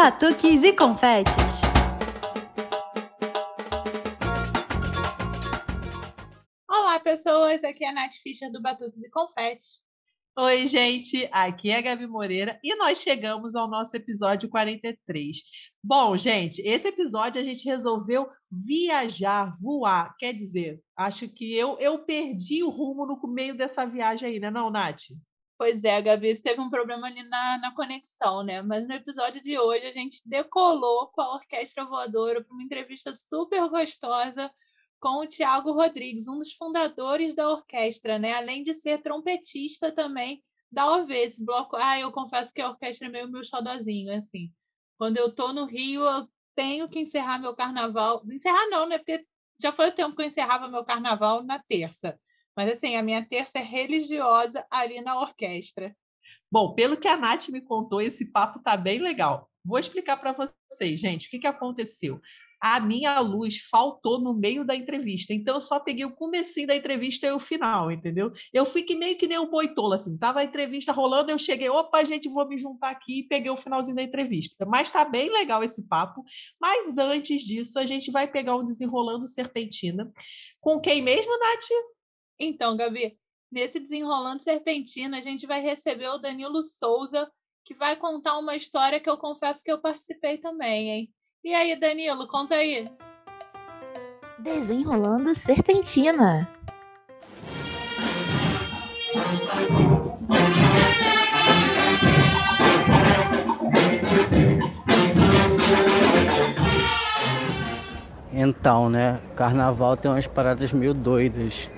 batuques e confetes. Olá, pessoas! Aqui é a Nath Fischer do Batuques e Confetes. Oi, gente! Aqui é a Gabi Moreira e nós chegamos ao nosso episódio 43. Bom, gente, esse episódio a gente resolveu viajar, voar. Quer dizer, acho que eu, eu perdi o rumo no meio dessa viagem aí, né, não, Nath? Pois é, Gabi, teve um problema ali na, na conexão, né? Mas no episódio de hoje a gente decolou com a Orquestra Voadora para uma entrevista super gostosa com o Tiago Rodrigues, um dos fundadores da orquestra, né? Além de ser trompetista também da OV, esse bloco. Ah, eu confesso que a orquestra é meio meu xodozinho, assim. Quando eu tô no Rio, eu tenho que encerrar meu carnaval. Encerrar não, né? Porque já foi o tempo que eu encerrava meu carnaval na terça. Mas assim, a minha terça é religiosa ali na orquestra. Bom, pelo que a Nath me contou, esse papo tá bem legal. Vou explicar para vocês, gente, o que, que aconteceu. A minha luz faltou no meio da entrevista, então eu só peguei o comecinho da entrevista e o final, entendeu? Eu fui que meio que nem um boitola, assim, tava a entrevista rolando, eu cheguei, opa, gente, vou me juntar aqui e peguei o finalzinho da entrevista. Mas tá bem legal esse papo, mas antes disso, a gente vai pegar um desenrolando serpentina. Com quem mesmo, Nath? Então, Gabi, nesse Desenrolando Serpentina, a gente vai receber o Danilo Souza, que vai contar uma história que eu confesso que eu participei também, hein? E aí, Danilo, conta aí. Desenrolando Serpentina. Então, né? Carnaval tem umas paradas meio doidas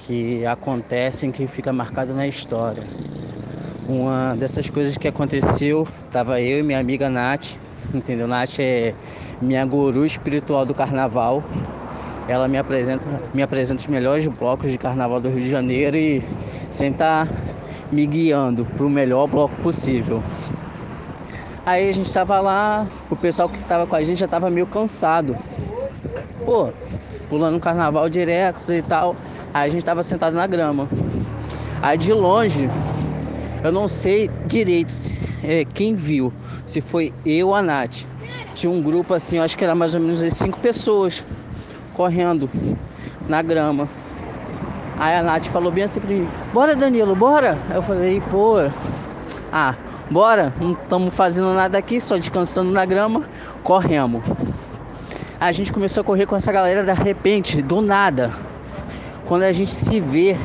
que acontecem que fica marcado na história. Uma dessas coisas que aconteceu, tava eu e minha amiga Nath, entendeu? Nath é minha guru espiritual do carnaval. Ela me apresenta, me apresenta os melhores blocos de carnaval do Rio de Janeiro e sempre tá me guiando para o melhor bloco possível. Aí a gente estava lá, o pessoal que estava com a gente já estava meio cansado. Pô, pulando carnaval direto e tal. Aí a gente estava sentado na grama. Aí de longe, eu não sei direito é, quem viu, se foi eu ou a Nath. Tinha um grupo assim, acho que era mais ou menos cinco pessoas correndo na grama. Aí a Nath falou bem assim pra mim, bora Danilo, bora! Eu falei, pô, ah, bora, não estamos fazendo nada aqui, só descansando na grama, corremos. A gente começou a correr com essa galera de repente, do nada quando a gente se vê,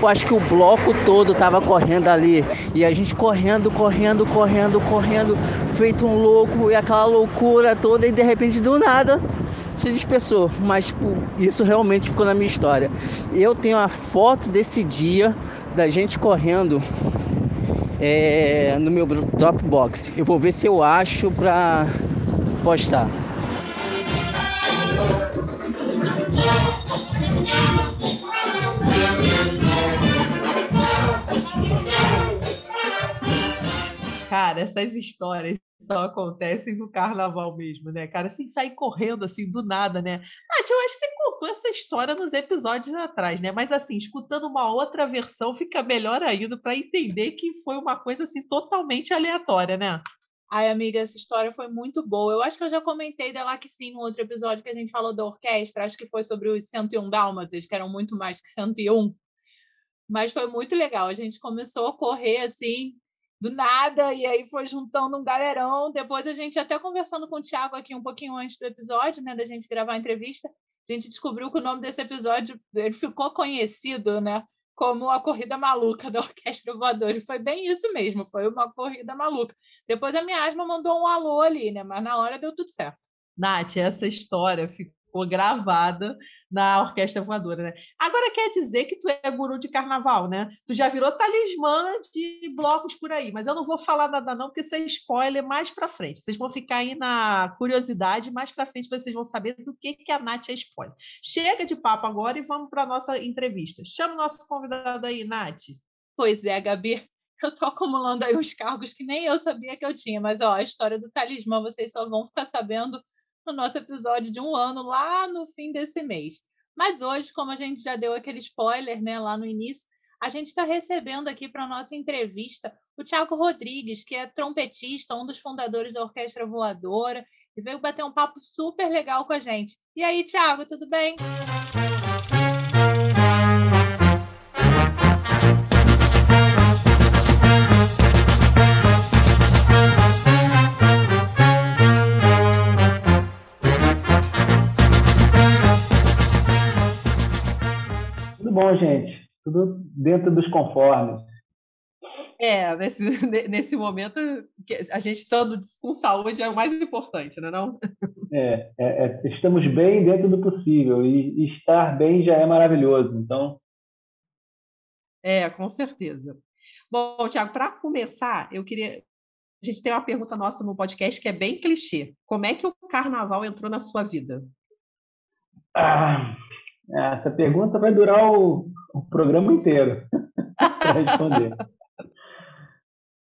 eu acho que o bloco todo tava correndo ali. E a gente correndo, correndo, correndo, correndo, feito um louco, e aquela loucura toda, e de repente do nada se dispersou. Mas tipo, isso realmente ficou na minha história. Eu tenho a foto desse dia da gente correndo é, no meu Dropbox. Eu vou ver se eu acho pra postar. Cara, essas histórias só acontecem no carnaval mesmo, né, cara? Assim, sair correndo assim do nada, né? Nath, eu acho que você contou essa história nos episódios atrás, né? Mas assim, escutando uma outra versão fica melhor ainda para entender que foi uma coisa assim totalmente aleatória, né? Ai, amiga, essa história foi muito boa. Eu acho que eu já comentei dela que sim no outro episódio que a gente falou da orquestra. Acho que foi sobre os 101 Dálmatas, que eram muito mais que 101. Mas foi muito legal. A gente começou a correr assim, do nada, e aí foi juntando um galerão. Depois a gente, até conversando com o Thiago aqui um pouquinho antes do episódio, né, da gente gravar a entrevista, a gente descobriu que o nome desse episódio ele ficou conhecido, né, como a corrida maluca da Orquestra Voadora. E foi bem isso mesmo, foi uma corrida maluca. Depois a minha asma mandou um alô ali, né, mas na hora deu tudo certo. Nath, essa história ficou ficou gravada na Orquestra Voadora, né? Agora quer dizer que tu é guru de carnaval, né? Tu já virou talismã de blocos por aí, mas eu não vou falar nada não, porque isso é spoiler mais para frente. Vocês vão ficar aí na curiosidade, mais para frente vocês vão saber do que, que a Nath é spoiler. Chega de papo agora e vamos para nossa entrevista. Chama o nosso convidado aí, Nath. Pois é, Gabi. Eu tô acumulando aí os cargos que nem eu sabia que eu tinha, mas ó, a história do talismã vocês só vão ficar sabendo no nosso episódio de um ano, lá no fim desse mês. Mas hoje, como a gente já deu aquele spoiler né, lá no início, a gente está recebendo aqui para a nossa entrevista o Tiago Rodrigues, que é trompetista, um dos fundadores da Orquestra Voadora, e veio bater um papo super legal com a gente. E aí, Tiago, tudo bem? Gente? Tudo dentro dos conformes. É, nesse, nesse momento, a gente estando com saúde é o mais importante, não é não? É, é, é estamos bem dentro do possível e, estar bem já é maravilhoso, então... É, com certeza. Bom, Tiago, para começar, eu queria... A gente tem uma pergunta nossa no podcast que é bem clichê. Como é que o carnaval entrou na sua vida? Ah, essa pergunta vai durar o, o programa inteiro para responder.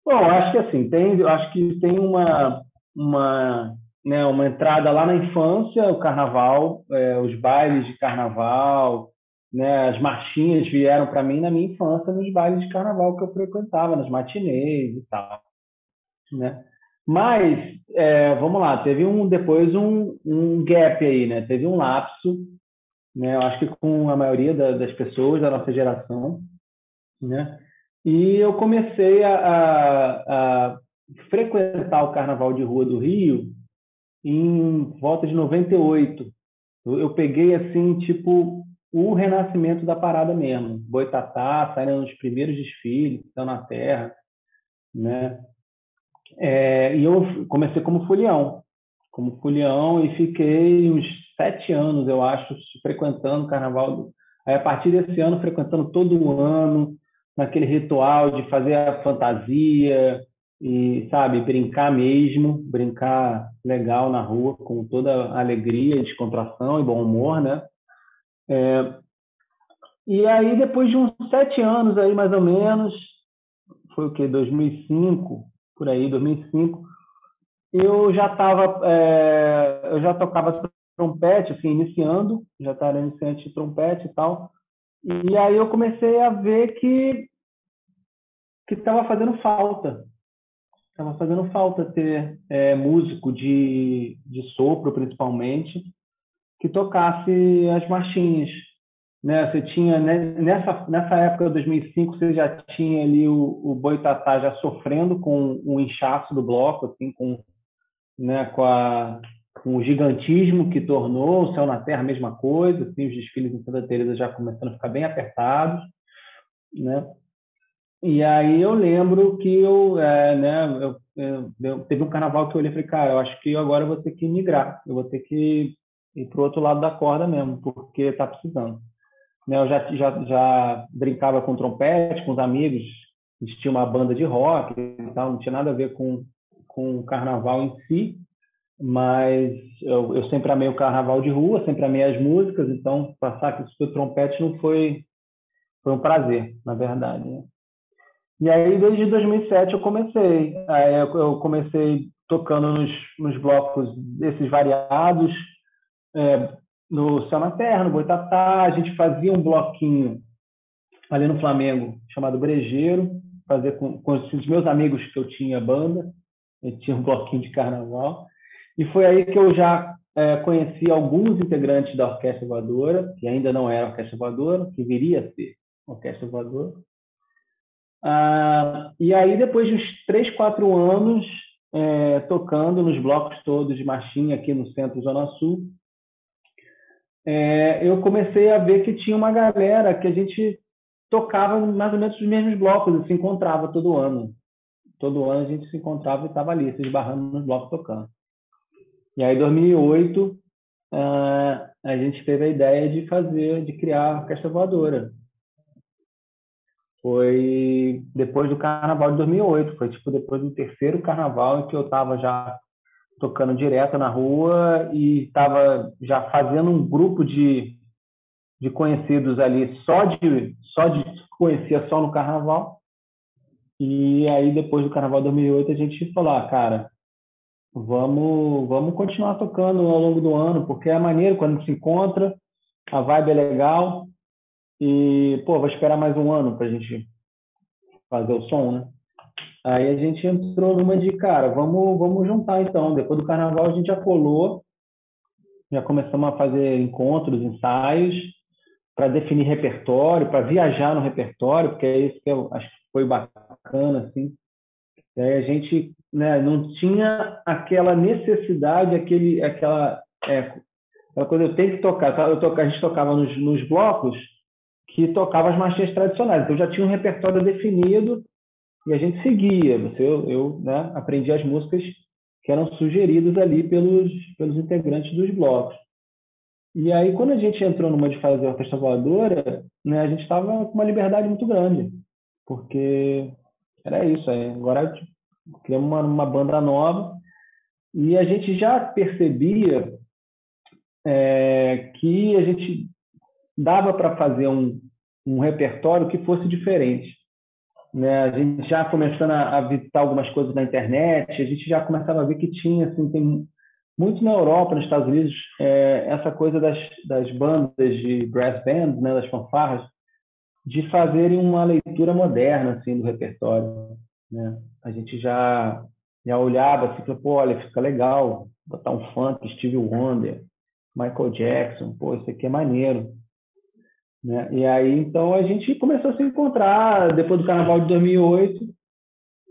Bom, acho que assim, tem, acho que tem uma, uma, né, uma entrada lá na infância, o carnaval, é, os bailes de carnaval, né, as marchinhas vieram para mim na minha infância nos bailes de carnaval que eu frequentava, nas matinês e tal, né? Mas, é, vamos lá, teve um depois um, um gap aí, né? Teve um lapso, né? Eu acho que com a maioria da, das pessoas da nossa geração, né? E eu comecei a, a, a, frequentar o Carnaval de Rua do Rio em volta de 98. Eu, eu peguei, assim, tipo, o renascimento da parada mesmo. Boitatá, saindo nos primeiros desfiles, estão na terra, né? É, e eu comecei como folião, como folião e fiquei uns sete anos, eu acho, frequentando o Carnaval. Aí, a partir desse ano, frequentando todo ano, naquele ritual de fazer a fantasia e, sabe, brincar mesmo, brincar legal na rua, com toda alegria, descontração e bom humor, né? É, e aí, depois de uns sete anos aí, mais ou menos, foi o que, 2005, por aí, 2005, eu já estava, é, eu já tocava trompete, assim, iniciando, já estava iniciante de trompete e tal, e aí eu comecei a ver que que estava fazendo falta. Estava fazendo falta ter é, músico de, de sopro, principalmente, que tocasse as marchinhas. Né? Você tinha, né, nessa, nessa época de 2005, você já tinha ali o, o Boitatá já sofrendo com o inchaço do bloco, assim, com, né, com, a, com o gigantismo que tornou o Céu na Terra a mesma coisa, assim, os desfiles em Santa Teresa já começando a ficar bem apertados, né? E aí eu lembro que eu, é, né, eu, eu, teve um carnaval que eu olhei e falei, cara, eu acho que agora eu vou ter que migrar, eu vou ter que ir para o outro lado da corda mesmo, porque está precisando. Né, eu já, já, já brincava com trompete, com os amigos, a gente tinha uma banda de rock e tal, não tinha nada a ver com, com o carnaval em si, mas eu, eu sempre amei o carnaval de rua, sempre amei as músicas, então passar aqui o trompete não foi, foi um prazer, na verdade. Né? E aí, desde 2007, eu comecei. Eu comecei tocando nos, nos blocos desses variados, é, no Céu na Terra, no Boitatá. A gente fazia um bloquinho ali no Flamengo, chamado Brejeiro, fazer com, com os meus amigos que eu tinha banda. Eu tinha um bloquinho de carnaval. E foi aí que eu já é, conheci alguns integrantes da Orquestra Voadora, que ainda não era Orquestra Voadora, que viria a ser Orquestra Voadora. Ah, e aí, depois de uns três, quatro anos é, tocando nos blocos todos de marchinha aqui no centro Zona Sul, é, eu comecei a ver que tinha uma galera que a gente tocava mais ou menos os mesmos blocos, e se encontrava todo ano. Todo ano a gente se encontrava e estava ali, se esbarrando nos blocos tocando. E aí, em 2008, ah, a gente teve a ideia de fazer, de criar a Orquestra Voadora foi depois do carnaval de 2008. Foi tipo depois do terceiro carnaval em que eu estava já tocando direto na rua e estava já fazendo um grupo de, de conhecidos ali só de só de conhecia só no carnaval. E aí depois do carnaval de 2008 a gente falou, ah, cara, vamos vamos continuar tocando ao longo do ano, porque é maneiro quando se encontra, a vibe é legal e, pô, vou esperar mais um ano para a gente fazer o som, né? Aí a gente entrou numa de, cara, vamos, vamos juntar então. Depois do carnaval a gente já colou, já começamos a fazer encontros, ensaios, para definir repertório, para viajar no repertório, porque é isso que eu acho que foi bacana, assim. Aí a gente né, não tinha aquela necessidade, aquele, aquela, é, aquela coisa, eu tenho que tocar. Tá? Eu toca, a gente tocava nos, nos blocos que tocava as marchinhas tradicionais. Então já tinha um repertório definido e a gente seguia. Eu, eu né, aprendi as músicas que eram sugeridas ali pelos, pelos integrantes dos blocos. E aí, quando a gente entrou numa de fazer orquestra voadora, né, a gente estava com uma liberdade muito grande, porque era isso. Aí. Agora criamos uma, uma banda nova e a gente já percebia é, que a gente dava para fazer um, um repertório que fosse diferente. Né? A gente já começando a, a, visitar algumas coisas na internet, a gente já começava a ver que tinha, assim, tem muito na Europa, nos Estados Unidos, é, essa coisa das, das bandas de brass band, né, das fanfarras, de fazerem uma leitura moderna assim do repertório. Né? A gente já já olhava assim, falou, pô, olha, fica legal botar um funk, Stevie Wonder, Michael Jackson, pô, isso aqui é maneiro. Né? E aí, então, a gente começou a se encontrar depois do Carnaval de 2008,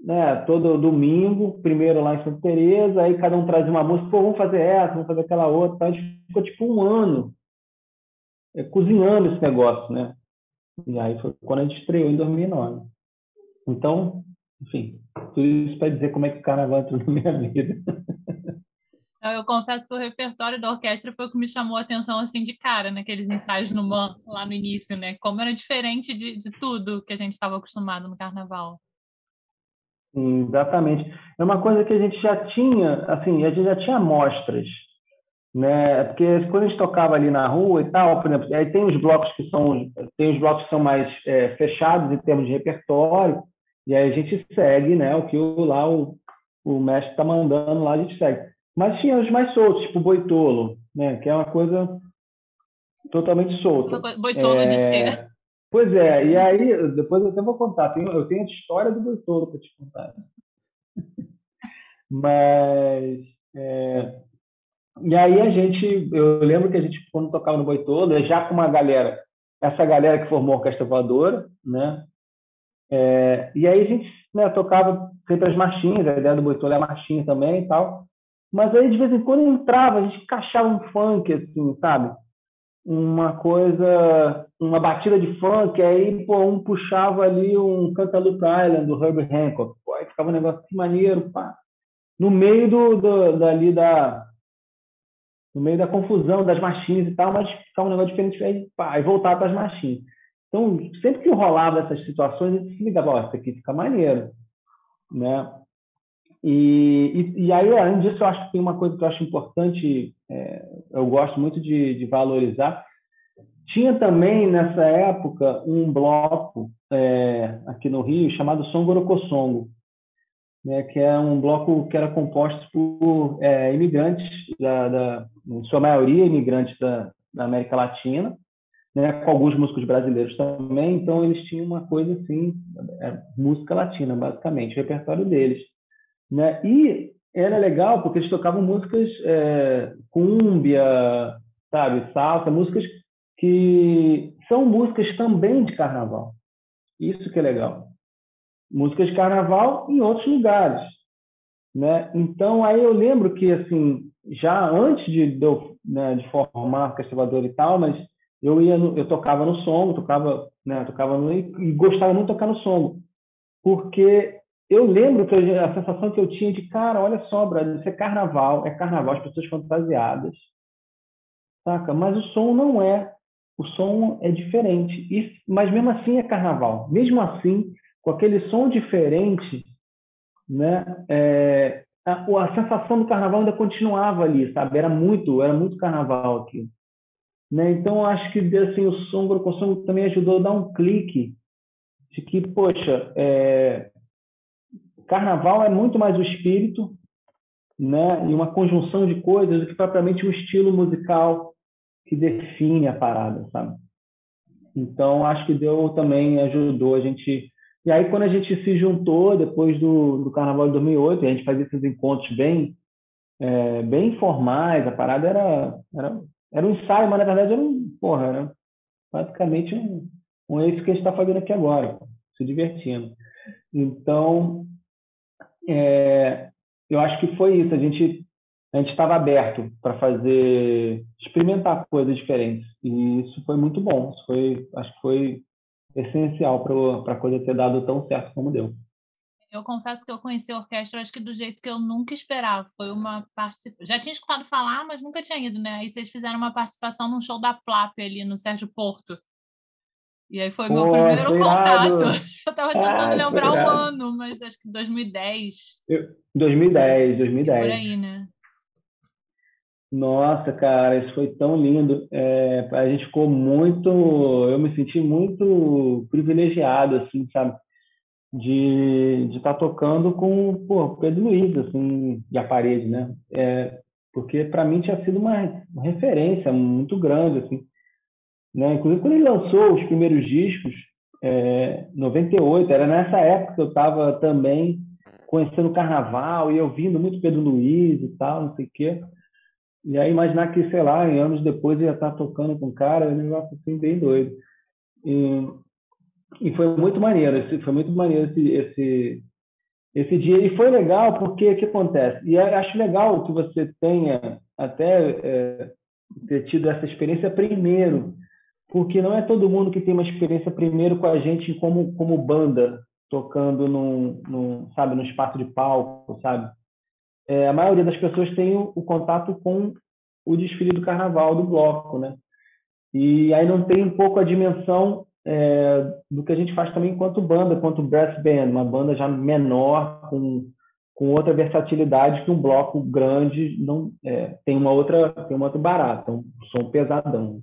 né? todo domingo, primeiro lá em Santa Teresa, aí cada um trazia uma música, pô, vamos fazer essa, vamos fazer aquela outra. A gente ficou tipo um ano é, cozinhando esse negócio, né? E aí foi quando a gente estreou em 2009. Então, enfim, tudo isso para dizer como é que o carnaval entrou na minha vida. Eu confesso que o repertório da orquestra foi o que me chamou a atenção assim de cara naqueles ensaios no MAN, lá no início, né? Como era diferente de, de tudo que a gente estava acostumado no carnaval. Exatamente. É uma coisa que a gente já tinha, assim, a gente já tinha amostras, né? Porque quando a gente tocava ali na rua e tal, por exemplo, aí tem os blocos que são, tem os blocos que são mais é, fechados em termos de repertório, e aí a gente segue, né? O que o, lá o, o mestre está mandando lá a gente segue. Mas tinha os mais soltos, tipo Boitolo, né? Que é uma coisa totalmente solta. Boitolo é... de ser. Pois é, e aí, depois eu até vou contar. eu tenho a história do Boitolo para te contar. Mas. É... E aí a gente. Eu lembro que a gente, quando tocava no Boitolo, já com uma galera, essa galera que formou a Orquestra Voadora, né? É... e aí a gente né, tocava sempre as marchinhas, a ideia do Boitolo é a marchinha também e tal. Mas aí, de vez em quando, entrava, a gente encaixava um funk, assim, sabe? Uma coisa, uma batida de funk, aí, pô, um puxava ali um Cantaloupe Island, do Herbie Hancock. Pô, aí ficava um negócio que maneiro, pá. No meio do, do, dali da... No meio da confusão das machinhas e tal, mas ficava um negócio diferente, aí, pá, aí voltava para as machinhas. Então, sempre que rolava essas situações, gente se ligava, ó, isso aqui fica maneiro, né? E, e, e, aí, além disso, eu acho que tem uma coisa que eu acho importante, é, eu gosto muito de, de, valorizar. Tinha também, nessa época, um bloco é, aqui no Rio chamado Songorocossongo, né, que é um bloco que era composto por é, imigrantes, da, da, em sua maioria imigrantes da, da América Latina, né, com alguns músicos brasileiros também, então eles tinham uma coisa assim, é, música latina, basicamente, o repertório deles. Né? E era legal porque eles tocavam músicas é, cúmbia, sabe, salsa, músicas que são músicas também de carnaval. Isso que é legal. Músicas de carnaval em outros lugares, né? Então aí eu lembro que assim já antes de eu, né, de formar Castivador e tal, mas eu ia no, eu tocava no som, tocava, né, tocava no, e gostava muito de tocar no som, porque eu lembro que a sensação que eu tinha de, cara, olha só, Brasil, isso é carnaval, é carnaval, as pessoas fantasiadas, saca? Mas o som não é. O som é diferente. E, mas mesmo assim é carnaval. Mesmo assim, com aquele som diferente, né? É, a, a sensação do carnaval ainda continuava ali, sabe? Era muito, era muito carnaval aqui. Né? Então, acho que assim, o som, o som também ajudou a dar um clique de que, poxa, é, Carnaval é muito mais o espírito, né, e uma conjunção de coisas do que propriamente um estilo musical que define a parada, sabe? Então acho que deu também ajudou a gente E aí, quando a gente se juntou, depois do, do Carnaval de 2008, a gente fazia esses encontros bem, é, bem informais, a parada era, era, era um ensaio, mas na verdade era um, porra, era praticamente um, um esse que a gente está fazendo aqui agora, se divertindo. Então, é, eu acho que foi isso, a gente a gente estava aberto para fazer experimentar coisas diferentes e isso foi muito bom isso foi acho que foi essencial para a coisa ter dado tão certo como deu. Eu confesso que eu conheci a orquestra, acho que do jeito que eu nunca esperava. Foi uma participação. Já tinha escutado falar, mas nunca tinha ido, né? Aí vocês fizeram uma participação num show da Plap ali no Sérgio Porto. E aí foi meu Pô, primeiro contato. Eu estava tentando ah, lembrar o ano, mas acho que 2010. Eu, 2010, 2010. Por aí, né? Nossa, cara, isso foi tão lindo. É, a gente ficou muito, eu me senti muito privilegiado, assim, sabe, de estar tá tocando com pô, Pedro Luiz, assim, de a parede, né? É, porque para mim tinha sido uma, referência muito grande, assim, né? Inclusive quando ele lançou os primeiros discos, é, 98, era nessa época que eu estava também conhecendo o Carnaval e ouvindo muito Pedro Luiz e tal, não sei o quê. E aí imaginar que, sei lá, anos depois ia estar tocando com o cara, ele vai assim, bem doido. E, e foi muito maneiro, esse, foi muito maneiro esse, esse, esse dia. E foi legal porque o que acontece? E acho legal que você tenha até é, ter tido essa experiência primeiro, porque não é todo mundo que tem uma experiência primeiro com a gente como, como banda, tocando num, num, sabe, no espaço de palco, sabe? é, a maioria das pessoas tem o, o, contato com o desfile do carnaval, do bloco, né? E aí não tem um pouco a dimensão é, do que a gente faz também enquanto banda, enquanto brass band, uma banda já menor, com, com outra versatilidade que um bloco grande não é, tem uma outra tem uma outra barata, um som pesadão.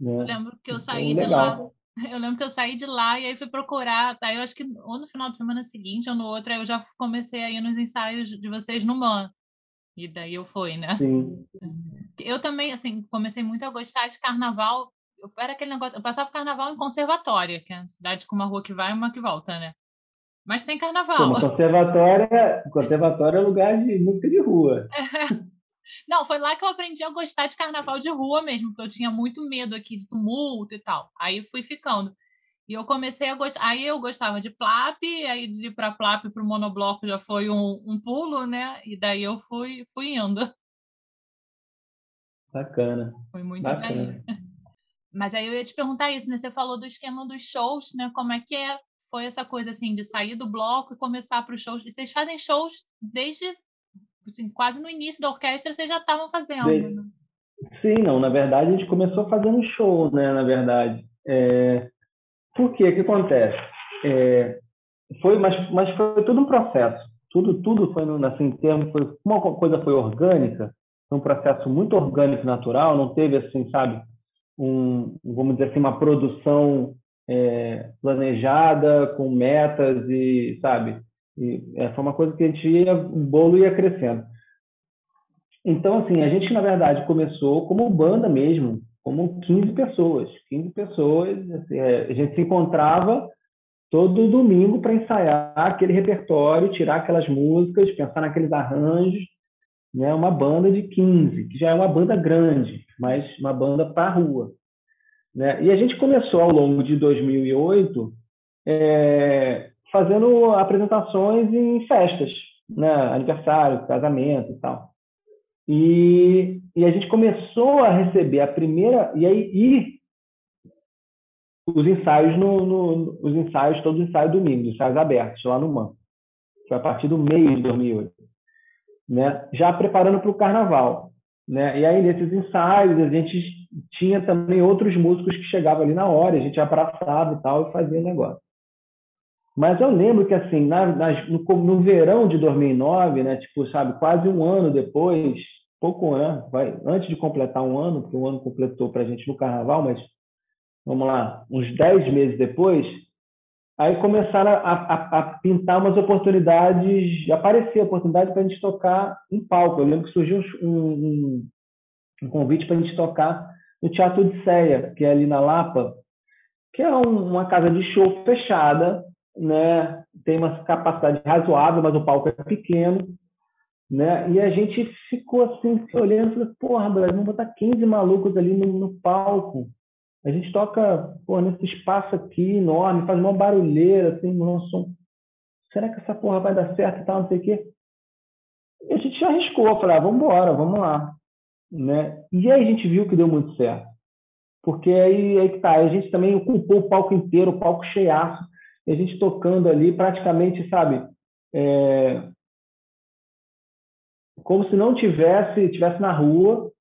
Né? Eu lembro que eu então, saí então, de lá eu lembro que eu saí de lá e aí fui procurar, aí eu acho que ou no final de semana seguinte ou no outro, aí eu já comecei a ir nos ensaios de vocês no MAN. E daí eu fui, né? Sim. Eu também, assim, comecei muito a gostar de carnaval. Eu, era aquele negócio, eu passava carnaval em conservatória, que é uma cidade com uma rua que vai e uma que volta, né? Mas tem carnaval. Como conservatória, conservatório é lugar de música de rua. Não, foi lá que eu aprendi a gostar de carnaval de rua mesmo, porque eu tinha muito medo aqui de tumulto e tal. Aí fui ficando. E eu comecei a gostar. Aí eu gostava de plap, aí de ir para plap para o monobloco já foi um, um, pulo, né? E daí eu fui, fui indo. Bacana. Foi muito Bacana. Mas aí eu ia te perguntar isso, né? Você falou do esquema dos shows, né? Como é que é? Foi essa coisa assim de sair do bloco e começar para os shows. E vocês fazem shows desde assim, quase no início da orquestra vocês já estavam fazendo. Né? Sim, não. Na verdade, a gente começou fazendo show, né? Na verdade. É... Por quê? O que acontece? É... Foi, mas, mas foi tudo um processo. Tudo, tudo foi, assim, em termos, foi, uma coisa foi orgânica, foi um processo muito orgânico, natural, não teve, assim, sabe, um, vamos dizer assim, uma produção é, planejada, com metas e, sabe, e, é, foi uma coisa que a gente ia, o bolo ia crescendo. Então, assim, a gente, na verdade, começou como banda mesmo, como 15 pessoas. 15 pessoas, assim, é, a gente se encontrava todo domingo para ensaiar aquele repertório, tirar aquelas músicas, pensar naqueles arranjos. Né? Uma banda de 15, que já é uma banda grande, mas uma banda para rua. Né? E a gente começou ao longo de 2008 é, fazendo apresentações em festas, né? aniversário, casamento e tal. E, e a gente começou a receber a primeira e aí e os ensaios no, no, os ensaios todos os ensaios domingo, os ensaios abertos lá no MAN. Foi a partir do meio de 2008, né? Já preparando para o carnaval, né? E aí nesses ensaios a gente tinha também outros músicos que chegavam ali na hora, a gente abraçava e tal e fazia o negócio. Mas eu lembro que, assim, na, no, no, verão de 2009, né, tipo, sabe, quase um ano depois, pouco, né, vai, antes de completar um ano, porque um ano completou para a gente no carnaval, mas vamos lá, uns dez meses depois, aí começaram a, a, a pintar umas oportunidades, aparecer oportunidade para a gente tocar em palco. Eu lembro que surgiu um, um, um convite para a gente tocar no Teatro de Ceia, que é ali na Lapa, que é um, uma casa de show fechada, né? Tem uma capacidade razoável, mas o palco é pequeno, né? E a gente ficou assim, se olhando, falou, porra, Brasil, vamos botar 15 malucos ali no, no palco. A gente toca, porra, nesse espaço aqui enorme, faz uma barulheira, assim, no som. Será que essa porra vai dar certo e tal, não sei o quê? E a gente arriscou, falou, ah, vamos embora, vamos lá. Né? E aí a gente viu que deu muito certo. Porque aí, aí que tá, a gente também ocupou o palco inteiro, o palco cheiaço, e a gente tocando ali praticamente, sabe, é, como se não tivesse, tivesse na rua,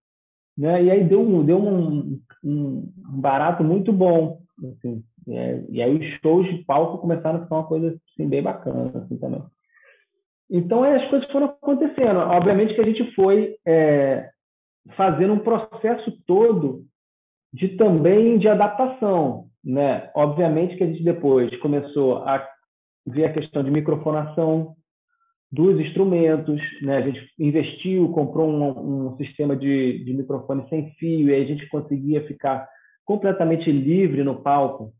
né? E aí deu um, deu um, um barato muito bom, assim. É, e aí os shows de palco começaram a ficar uma coisa assim, bem bacana assim, também. Então as coisas foram acontecendo. Obviamente que a gente foi é, fazendo um processo todo de também de adaptação, né? Obviamente que a gente depois começou a ver a questão de microfonação dos instrumentos, né? A gente investiu, comprou um, um sistema de, de microfone sem fio e a gente conseguia ficar completamente livre no palco,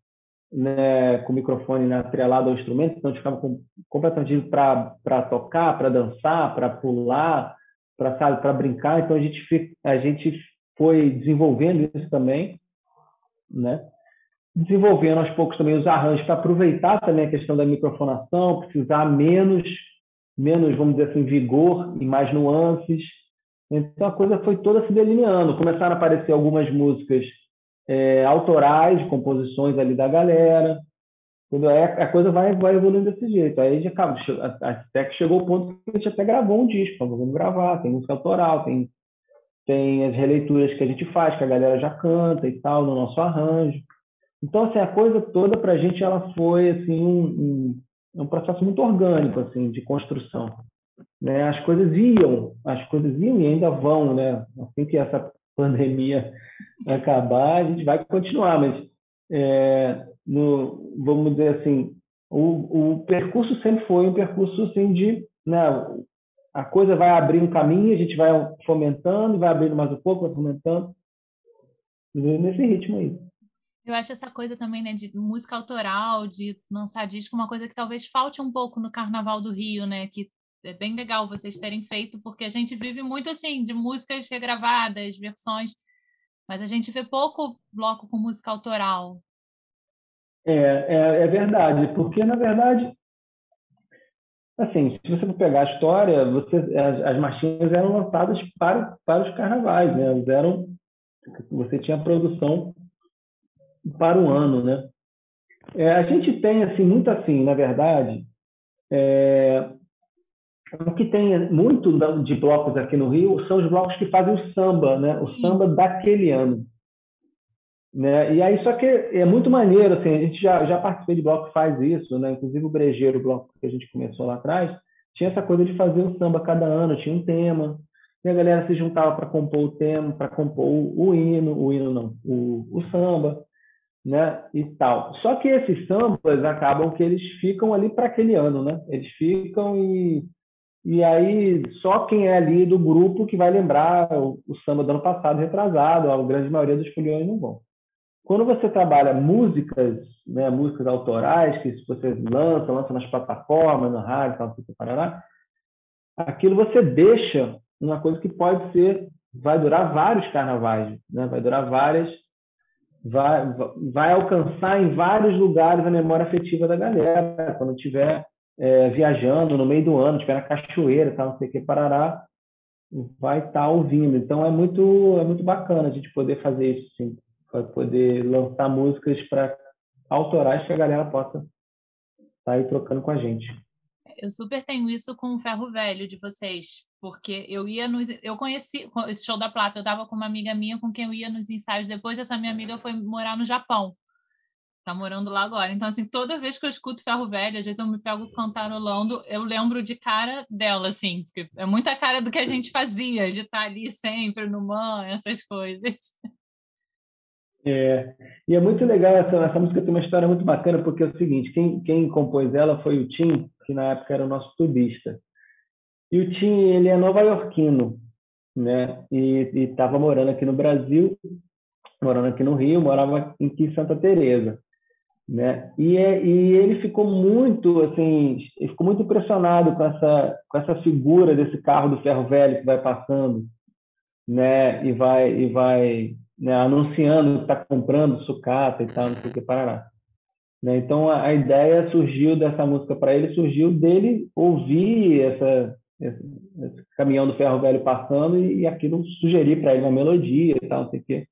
né? Com o microfone atrelado ao instrumento, então a gente ficava com, completamente livre para tocar, para dançar, para pular, para brincar. Então a gente a gente foi desenvolvendo isso também, né? Desenvolvendo aos poucos também os arranjos para aproveitar também a questão da microfonação, precisar menos, menos, vamos dizer assim, vigor e mais nuances. Então a coisa foi toda se delineando. Começaram a aparecer algumas músicas é, autorais, composições ali da galera. Aí a coisa vai, vai evoluindo desse jeito. Aí já acaba, até que chegou o ponto que a gente até gravou um disco, vamos gravar, tem música autoral, tem tem as releituras que a gente faz, que a galera já canta e tal, no nosso arranjo. Então, assim, a coisa toda para a gente ela foi assim um, um, um, processo muito orgânico assim de construção. Né? As coisas iam, as coisas iam e ainda vão, né? Assim que essa pandemia acabar, a gente vai continuar, mas é, no, vamos dizer assim, o, o percurso sempre foi um percurso assim de né, a coisa vai abrir um caminho, a gente vai fomentando, vai abrindo mais um pouco, vai fomentando. Nesse ritmo aí. Eu acho essa coisa também, né, de música autoral, de lançar disco, uma coisa que talvez falte um pouco no Carnaval do Rio, né, que é bem legal vocês terem feito, porque a gente vive muito assim, de músicas regravadas, versões, mas a gente vê pouco bloco com música autoral. É, é, é verdade, porque na verdade Assim, se você for pegar a história, você, as, as marchinhas eram lançadas para, para os carnavais, né? Eram, você tinha produção para o ano, né? É, a gente tem assim muito assim, na verdade, é, o que tem muito de blocos aqui no Rio são os blocos que fazem o samba, né? O samba daquele ano. Né? E aí, só que é muito maneiro, assim, a gente já, já participei de bloco que faz isso, né? inclusive o Brejeiro, o bloco que a gente começou lá atrás, tinha essa coisa de fazer o samba cada ano, tinha um tema, e a galera se juntava para compor o tema, para compor o, o, hino, o hino não, o, o samba, né, e tal. Só que esses sambas acabam que eles ficam ali para aquele ano, né? Eles ficam e e aí só quem é ali do grupo que vai lembrar o, o samba do ano passado, retrasado, a grande maioria dos foliões não vão. Quando você trabalha músicas, né, músicas autorais, que você lança, lança nas plataformas, no rádio, tal, tal, parará, aquilo você deixa uma coisa que pode ser, vai durar vários carnavais, né? vai durar várias, vai, vai alcançar em vários lugares a memória afetiva da galera, quando estiver é, viajando no meio do ano, estiver na cachoeira, tal, não sei o que, parará, vai estar tá ouvindo. Então é muito, é muito bacana a gente poder fazer isso, sim poder lançar músicas para autorais que a galera possa estar tá aí trocando com a gente. Eu super tenho isso com o Ferro Velho de vocês, porque eu ia nos. Eu conheci esse show da Plata, eu estava com uma amiga minha com quem eu ia nos ensaios. Depois, essa minha amiga foi morar no Japão. Tá morando lá agora. Então, assim, toda vez que eu escuto Ferro Velho, às vezes eu me pego cantarolando, eu lembro de cara dela, assim, porque é muita cara do que a gente fazia, de estar tá ali sempre no man, essas coisas. É, e é muito legal, essa, essa música tem uma história muito bacana, porque é o seguinte, quem, quem compôs ela foi o Tim, que na época era o nosso tubista. E o Tim, ele é nova-iorquino, né? E estava morando aqui no Brasil, morando aqui no Rio, morava aqui em Santa Teresa. né? E, é, e ele ficou muito assim, ficou muito impressionado com essa com essa figura desse carro do ferro velho que vai passando, né? E vai e vai né, anunciando que está comprando sucata e tal, não sei o que parará. Né? Então a, a, ideia surgiu dessa música para ele, surgiu dele ouvir essa, esse, esse, caminhão do ferro velho passando e, e aquilo sugerir para ele uma melodia e tal, não sei o quê.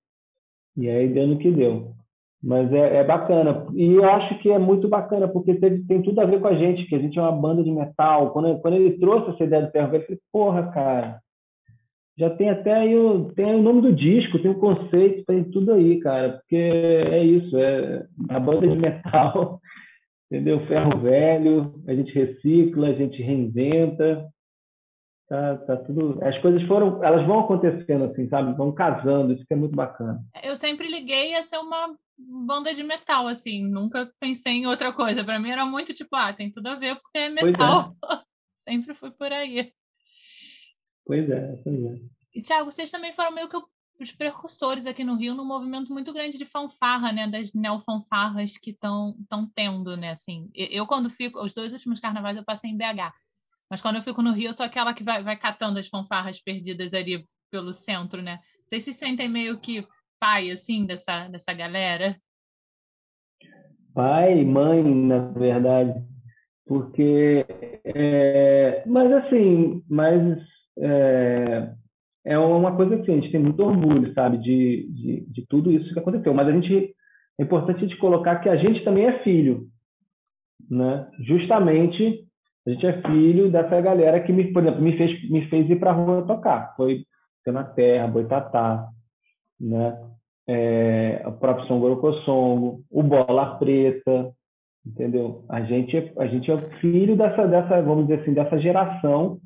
E aí deu no que deu. Mas é, é, bacana. E eu acho que é muito bacana, porque teve, tem tudo a ver com a gente, que a gente é uma banda de metal. Quando, quando ele trouxe essa ideia do ferro velho, eu falei, porra, cara, já tem até aí o, tem o nome do disco, tem o conceito, tem tudo aí, cara, porque é isso, é a banda de metal, entendeu? Ferro velho, a gente recicla, a gente reinventa, tá, tá tudo, as coisas foram, elas vão acontecendo assim, sabe? Vão casando, isso que é muito bacana. Eu sempre liguei a ser uma banda de metal, assim, nunca pensei em outra coisa. Para mim era muito tipo, ah, tem tudo a ver porque é, é. metal. É. sempre fui por aí. Pois é, pois é. E, Thiago, vocês também foram meio que os precursores aqui no Rio num movimento muito grande de fanfarra, né? Das neofanfarras que estão tendo, né? Assim, eu, quando fico... Os dois últimos carnavais eu passei em BH. Mas quando eu fico no Rio, eu sou aquela que vai, vai catando as fanfarras perdidas ali pelo centro, né? Vocês se sentem meio que pai, assim, dessa, dessa galera? Pai, mãe, na verdade. Porque... É... Mas, assim, mas é, é uma coisa assim, a gente tem muito orgulho, sabe, de, de, de, tudo isso que aconteceu. Mas a gente é importante a gente colocar que a gente também é filho, né? Justamente a gente é filho dessa galera que me, por exemplo, me fez me fez ir para a rua tocar. Foi na Terra, Boitatá, né? É, o próprio São Gorocossongo, o Bola Preta, entendeu? A gente é, a gente é filho dessa dessa vamos dizer assim dessa geração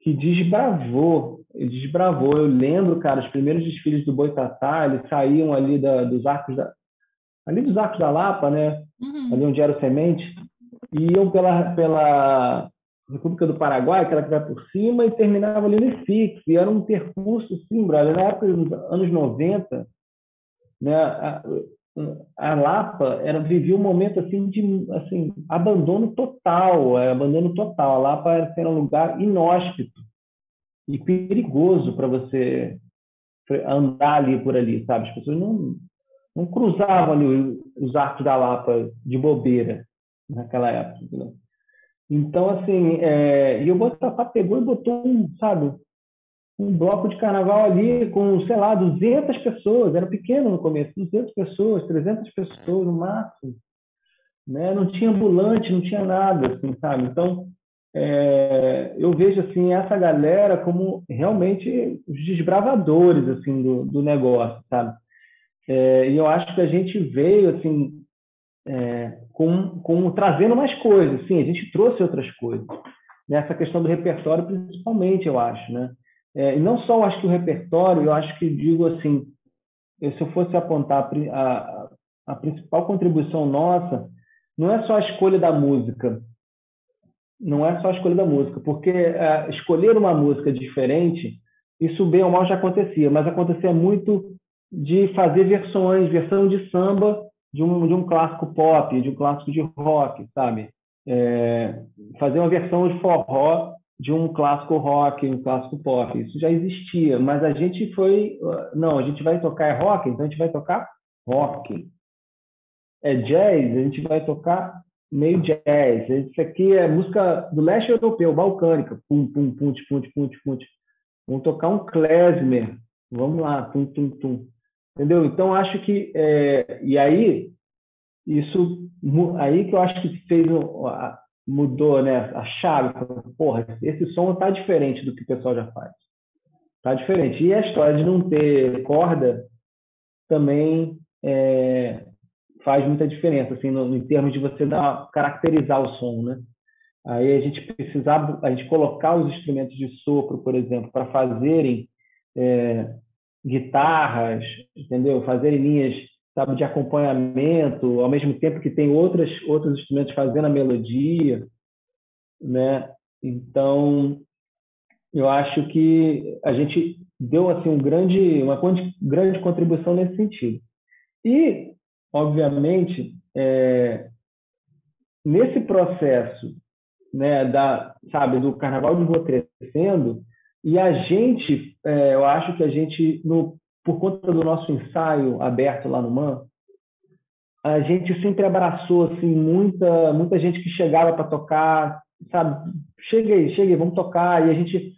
que desbravou, desbravou. Eu lembro, cara, os primeiros desfiles do Boitatá, eles saíam ali da, dos arcos da ali dos arcos da Lapa, né? Uhum. Ali onde era o semente, iam pela pela República do Paraguai, aquela que vai por cima, e terminava ali no IFIX. E era um percurso, sim, brother. Na época dos anos 90, né, a Lapa era vivia um momento assim de assim abandono total, é, abandono total. A Lapa era um lugar inóspito e perigoso para você andar ali por ali, sabe? As pessoas não não cruzavam ali os arcos da Lapa de bobeira naquela época. Né? Então assim, é, e o Botafogo pegou e botou um, sabe, um bloco de carnaval ali com, sei lá, 200 pessoas, era pequeno no começo, 200 pessoas, 300 pessoas no máximo. Né? Não tinha ambulante, não tinha nada, assim, sabe? Então, é, eu vejo assim essa galera como realmente os desbravadores assim do, do negócio, sabe? É, e eu acho que a gente veio assim é, com, com trazendo mais coisas, sim, a gente trouxe outras coisas nessa questão do repertório principalmente, eu acho, né? É, e não só eu acho que o repertório, eu acho que digo assim, se eu fosse apontar a, a, a principal contribuição nossa, não é só a escolha da música, não é só a escolha da música, porque é, escolher uma música diferente, isso bem ou mal já acontecia, mas acontecia muito de fazer versões, versão de samba de um, de um clássico pop, de um clássico de rock, sabe? É, fazer uma versão de forró de um clássico rock, um clássico pop. Isso já existia, mas a gente foi, não, a gente vai tocar rock, então a gente vai tocar rock. É jazz, a gente vai tocar meio jazz. Isso aqui é música do leste europeu, balcânica. Pum, pum, pum, pum, pum, pum. Vamos tocar um klezmer. Vamos lá, tum, tum, tum. Entendeu? Então acho que é, e aí isso aí que eu acho que fez mudou né, a chave. Porra, esse som está diferente do que o pessoal já faz. Está diferente. E a história de não ter corda também é, faz muita diferença, assim, no, em termos de você dar, caracterizar o som, né? Aí a gente precisava, a gente colocar os instrumentos de sopro, por exemplo, para fazerem é, guitarras, entendeu? Fazerem linhas sabe, de acompanhamento, ao mesmo tempo que tem outras, outros instrumentos fazendo a melodia, né? Então, eu acho que a gente deu assim um grande, uma grande contribuição nesse sentido. E, obviamente, é, nesse processo, né, da, sabe, do carnaval de crescendo, e a gente, é, eu acho que a gente, no, por conta do nosso ensaio aberto lá no MAN, a gente sempre abraçou assim muita muita gente que chegava para tocar, sabe? Cheguei, cheguei, vamos tocar e a gente,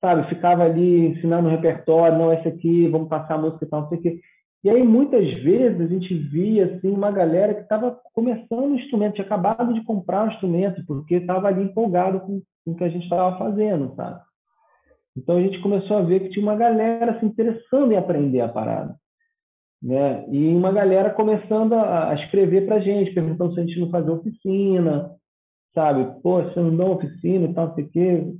sabe, ficava ali ensinando o repertório, não esse aqui, vamos passar a música e tal, não sei o quê. E aí muitas vezes a gente via assim uma galera que estava começando o instrumento, tinha acabado de comprar o um instrumento porque estava ali empolgado com, com o que a gente estava fazendo, sabe? Então a gente começou a ver que tinha uma galera se interessando em aprender a parada. Né? E uma galera começando a, escrever para a gente, perguntando se a gente não fazia oficina, sabe? Pô, você não dá oficina e tal, não sei o quê.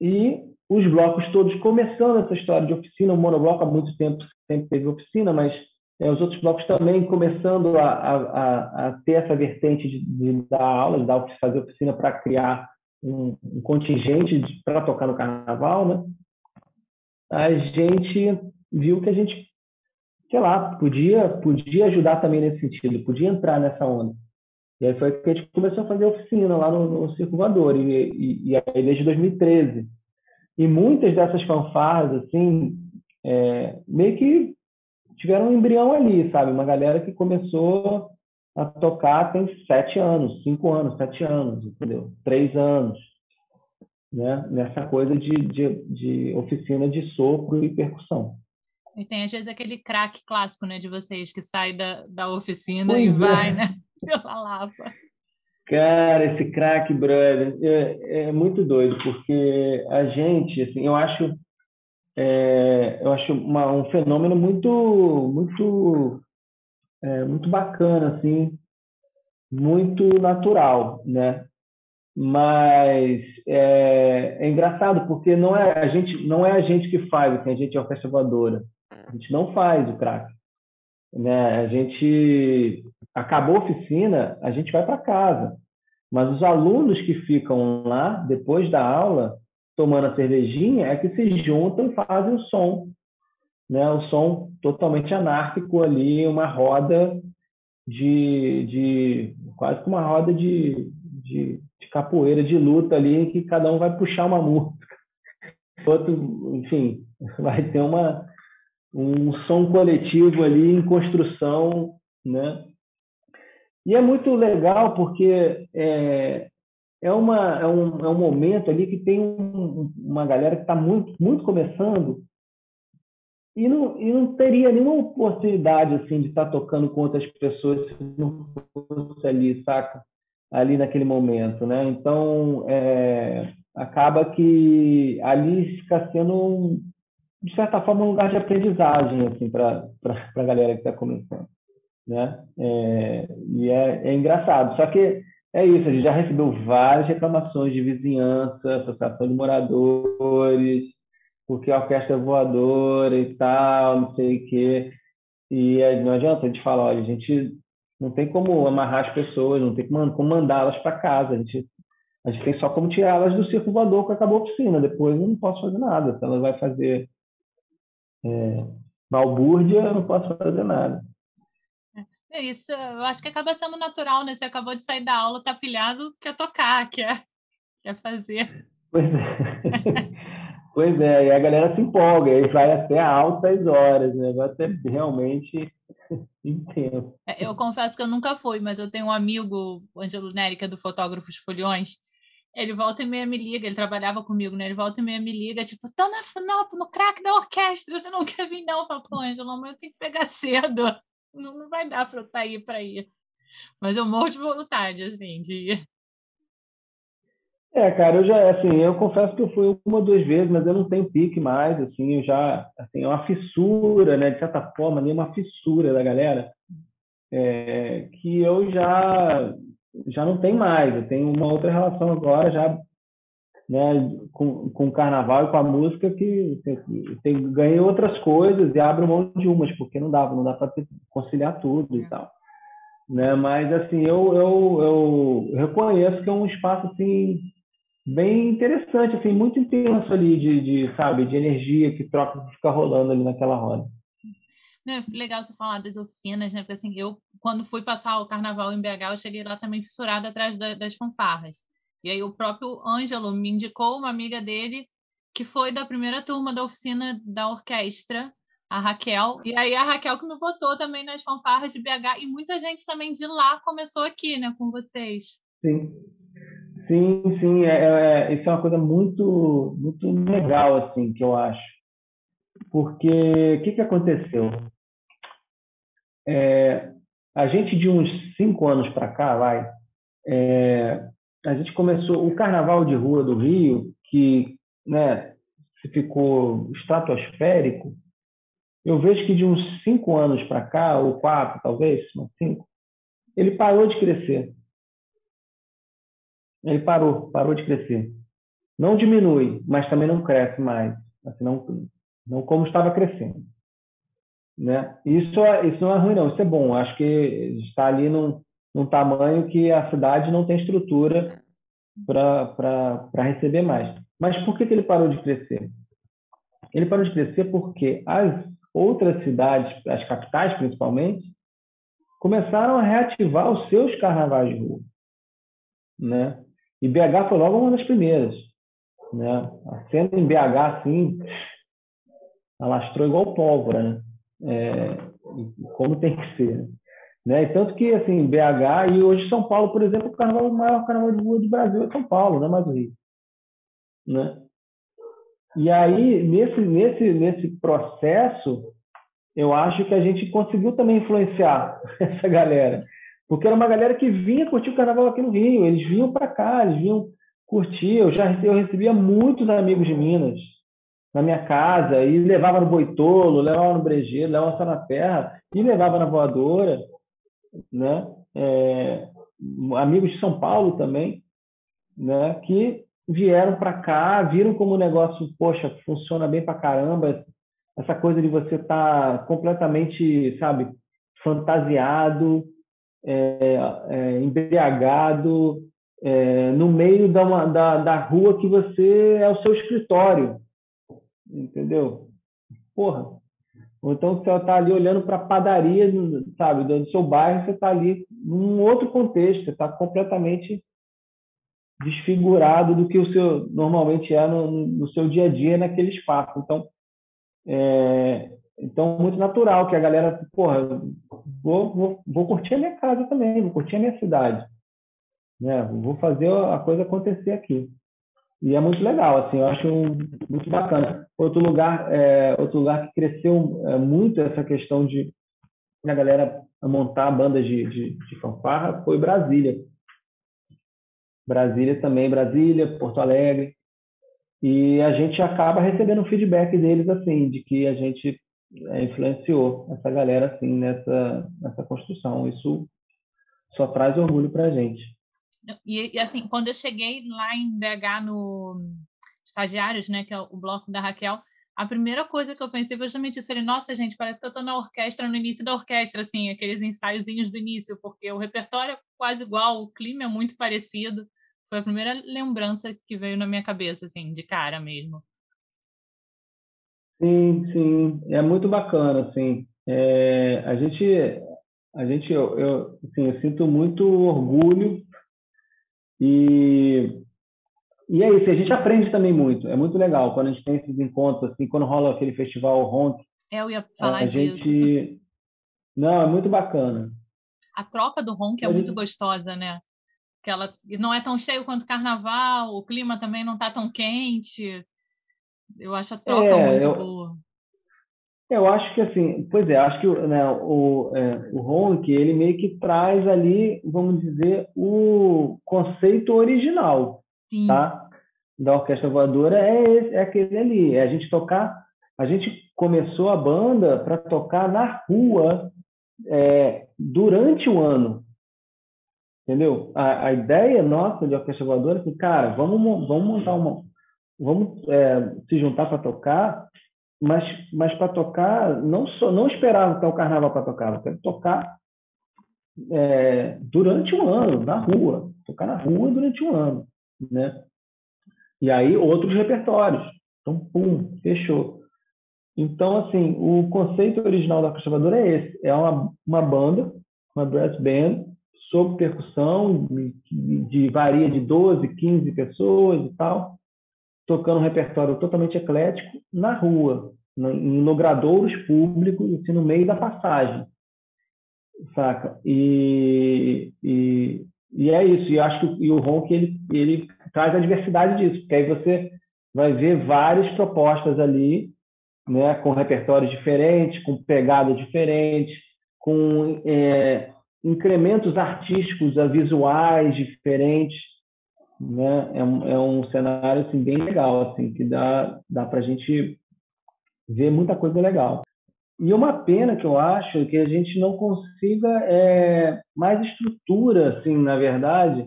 E os blocos todos começando essa história de oficina, o monobloco há muito tempo sempre teve oficina, mas é, os outros blocos também começando a, a, a ter essa vertente de, de dar aulas, de fazer oficina para criar um, um contingente para tocar no carnaval, né? A gente viu que a gente, sei lá, podia, podia ajudar também nesse sentido, podia entrar nessa onda. E aí foi que a gente começou a fazer oficina lá no, no Circo Voador, e, e, e, aí desde 2013. E muitas dessas fanfarras, assim, é, meio que tiveram um embrião ali, sabe? Uma galera que começou a tocar tem sete anos, cinco anos, sete anos, entendeu? Três anos, né? Nessa coisa de, de, de oficina de sopro e percussão. E tem às vezes aquele craque clássico, né, de vocês que sai da, da oficina pois e é. vai, né, pela Lapa. Cara, esse craque, brother, é, é, muito doido, porque a gente, assim, eu acho, é, eu acho uma, um fenômeno muito, muito é, muito bacana, assim, muito natural, né? Mas é, é, engraçado porque não é a gente não é a gente que faz, assim, a gente é orquestra voadora. A gente não faz o crack, né? A gente acabou a oficina, a gente vai para casa. Mas os alunos que ficam lá depois da aula tomando a cervejinha é que se juntam e fazem o som né, o som totalmente anárquico ali, uma roda de, de quase como uma roda de, de, de, capoeira, de luta ali, em que cada um vai puxar uma música. Outro, enfim, vai ter uma, um som coletivo ali em construção, né? E é muito legal porque é, é, uma, é, um, é um momento ali que tem um, uma galera que está muito, muito começando e não, e não teria nenhuma oportunidade assim de estar tá tocando com outras pessoas se não fosse ali, saca? Ali naquele momento, né? Então, é, acaba que ali fica sendo, de certa forma, um lugar de aprendizagem assim, para a galera que está começando. Né? É, e é, é engraçado. Só que é isso, a gente já recebeu várias reclamações de vizinhança, associação de moradores, porque a orquestra é voadora e tal, não sei o quê. E não adianta a gente falar, olha, a gente não tem como amarrar as pessoas, não tem como mandá-las para casa. A gente, a gente tem só como tirá-las do circo voador que acabou a oficina. Depois eu não posso fazer nada. Se ela vai fazer é, balbúrdia, eu não posso fazer nada. É isso, eu acho que acaba sendo natural, né? Você acabou de sair da aula, tá pilhado, quer tocar, quer, quer fazer. Pois é. Pois é, e a galera se empolga, e vai até altas horas, né? Vai até realmente intenso. É, eu confesso que eu nunca fui, mas eu tenho um amigo, o Angelo é do Fotógrafos Folhões, ele volta e meia me liga, ele trabalhava comigo, né? Ele volta e meia me liga, tipo, tô na, no, no crack da orquestra, você não quer vir não? Eu falo, pô, Angelo, mas eu tenho que pegar cedo, não, não vai dar para eu sair para ir. Mas eu morro de vontade, assim, de ir. É, cara, eu já, assim, eu confesso que eu fui uma ou duas vezes, mas eu não tenho pique mais, assim, eu já, assim, é uma fissura, né, de certa forma, nem uma fissura da galera, é, que eu já, já não tenho mais, eu tenho uma outra relação agora, já, né, com, com o carnaval e com a música, que tem, ganhei outras coisas e abro mão de umas, porque não dava, não dá para conciliar tudo e tal. Né, mas, assim, eu, eu, eu reconheço que é um espaço, assim, bem interessante, assim, muito intenso ali de, de, sabe, de energia que troca, que fica rolando ali naquela roda. É legal você falar das oficinas, né? Porque assim, eu quando fui passar o carnaval em BH, eu cheguei lá também fissurada atrás da, das fanfarras. E aí o próprio Ângelo me indicou uma amiga dele que foi da primeira turma da oficina da orquestra, a Raquel. E aí a Raquel que me botou também nas fanfarras de BH e muita gente também de lá começou aqui, né, com vocês. Sim. Sim, sim, é, é, isso é uma coisa muito, muito legal, assim, que eu acho. Porque o que, que aconteceu? É, a gente, de uns cinco anos para cá, vai, é, a gente começou o Carnaval de Rua do Rio, que né, ficou estratosférico, eu vejo que de uns cinco anos para cá, ou quatro, talvez, cinco, ele parou de crescer. Ele parou, parou de crescer. Não diminui, mas também não cresce mais. Assim, não, não como estava crescendo. Né? Isso, é, isso não é ruim, não. Isso é bom. Acho que está ali num, num tamanho que a cidade não tem estrutura para receber mais. Mas por que, que ele parou de crescer? Ele parou de crescer porque as outras cidades, as capitais principalmente, começaram a reativar os seus carnavais de rua. Né? E BH foi logo uma das primeiras. Né? A cena em BH, assim, alastrou igual pólvora, né? É, como tem que ser. Né? Tanto que, assim, BH e hoje São Paulo, por exemplo, o, carnaval, o maior carnaval de rua do Brasil é São Paulo, não é mais o Rio. Né? E aí, nesse, nesse, nesse processo, eu acho que a gente conseguiu também influenciar essa galera. Porque era uma galera que vinha curtir o carnaval aqui no Rio. Eles vinham para cá, eles vinham curtir. Eu já eu recebia muitos amigos de Minas na minha casa e levava no boitolo, levava no brejeiro, levava só na terra e levava na voadora, né? É, amigos de São Paulo também, né? Que vieram para cá, viram como o negócio, poxa, funciona bem para caramba, essa coisa de você estar tá completamente, sabe, fantasiado, é, é, embriagado, é, no meio da, uma, da, da rua que você é o seu escritório, entendeu? Porra. Ou então você está ali olhando para a padaria, sabe, do seu bairro, você está ali num outro contexto, você está completamente desfigurado do que o seu normalmente é no, no seu dia a dia naquele espaço. Então, é, então muito natural que a galera, porra, vou, vou, vou curtir a minha casa também, vou curtir a minha cidade, né? Vou fazer a coisa acontecer aqui. E é muito legal, assim, eu acho muito bacana. Outro lugar, é, outro lugar que cresceu é, muito essa questão de a galera montar bandas de, de, de fanfarra foi Brasília. Brasília também, Brasília, Porto Alegre. E a gente acaba recebendo feedback deles, assim, de que a gente é, influenciou essa galera, assim, nessa, nessa construção. Isso só traz orgulho para a gente. E, e, assim, quando eu cheguei lá em BH no Estagiários, né, que é o bloco da Raquel, a primeira coisa que eu pensei foi justamente isso. Falei, nossa, gente, parece que eu estou na orquestra, no início da orquestra, assim, aqueles ensaiozinhos do início, porque o repertório é quase igual, o clima é muito parecido. Foi a primeira lembrança que veio na minha cabeça, assim, de cara mesmo. Sim, sim, é muito bacana, assim. É, a gente, a gente, eu, eu, assim, eu sinto muito orgulho e e é isso, a gente aprende também muito. É muito legal quando a gente tem esses encontros, assim, quando rola aquele festival Ronk. É, eu ia falar a disso. Gente... Não, é muito bacana. A troca do Ronk é a muito gente... gostosa, né? que ela não é tão cheio quanto o carnaval, o clima também não está tão quente. Eu acho a troca é, muito eu, boa. Eu acho que assim, pois é, acho que né, o, é, o Ronk, ele meio que traz ali, vamos dizer, o conceito original, Sim. tá? Da orquestra voadora é, esse, é aquele ali, é a gente tocar, a gente começou a banda para tocar na rua é, durante o ano, Entendeu? A, a ideia nossa de orquestra voadora é que, cara, vamos, vamos montar uma. Vamos é, se juntar para tocar, mas, mas para tocar, não, só, não esperar até o carnaval para tocar, eu quero tocar é, durante um ano, na rua. Tocar na rua durante um ano. Né? E aí, outros repertórios. Então, pum, fechou. Então, assim, o conceito original da Voadora é esse. É uma, uma banda uma brass band sob percussão, de, de, varia de 12, 15 pessoas e tal, tocando um repertório totalmente eclético na rua, em logradouros públicos, assim, no meio da passagem, saca? E, e, e é isso. E acho que e o Ronk ele, ele traz a diversidade disso, porque aí você vai ver várias propostas ali, né, com repertórios diferentes, com pegadas diferentes, com é, incrementos artísticos, visuais diferentes, né? É um, é um cenário assim bem legal, assim que dá dá para a gente ver muita coisa legal. E uma pena que eu acho é que a gente não consiga é, mais estrutura, assim, na verdade,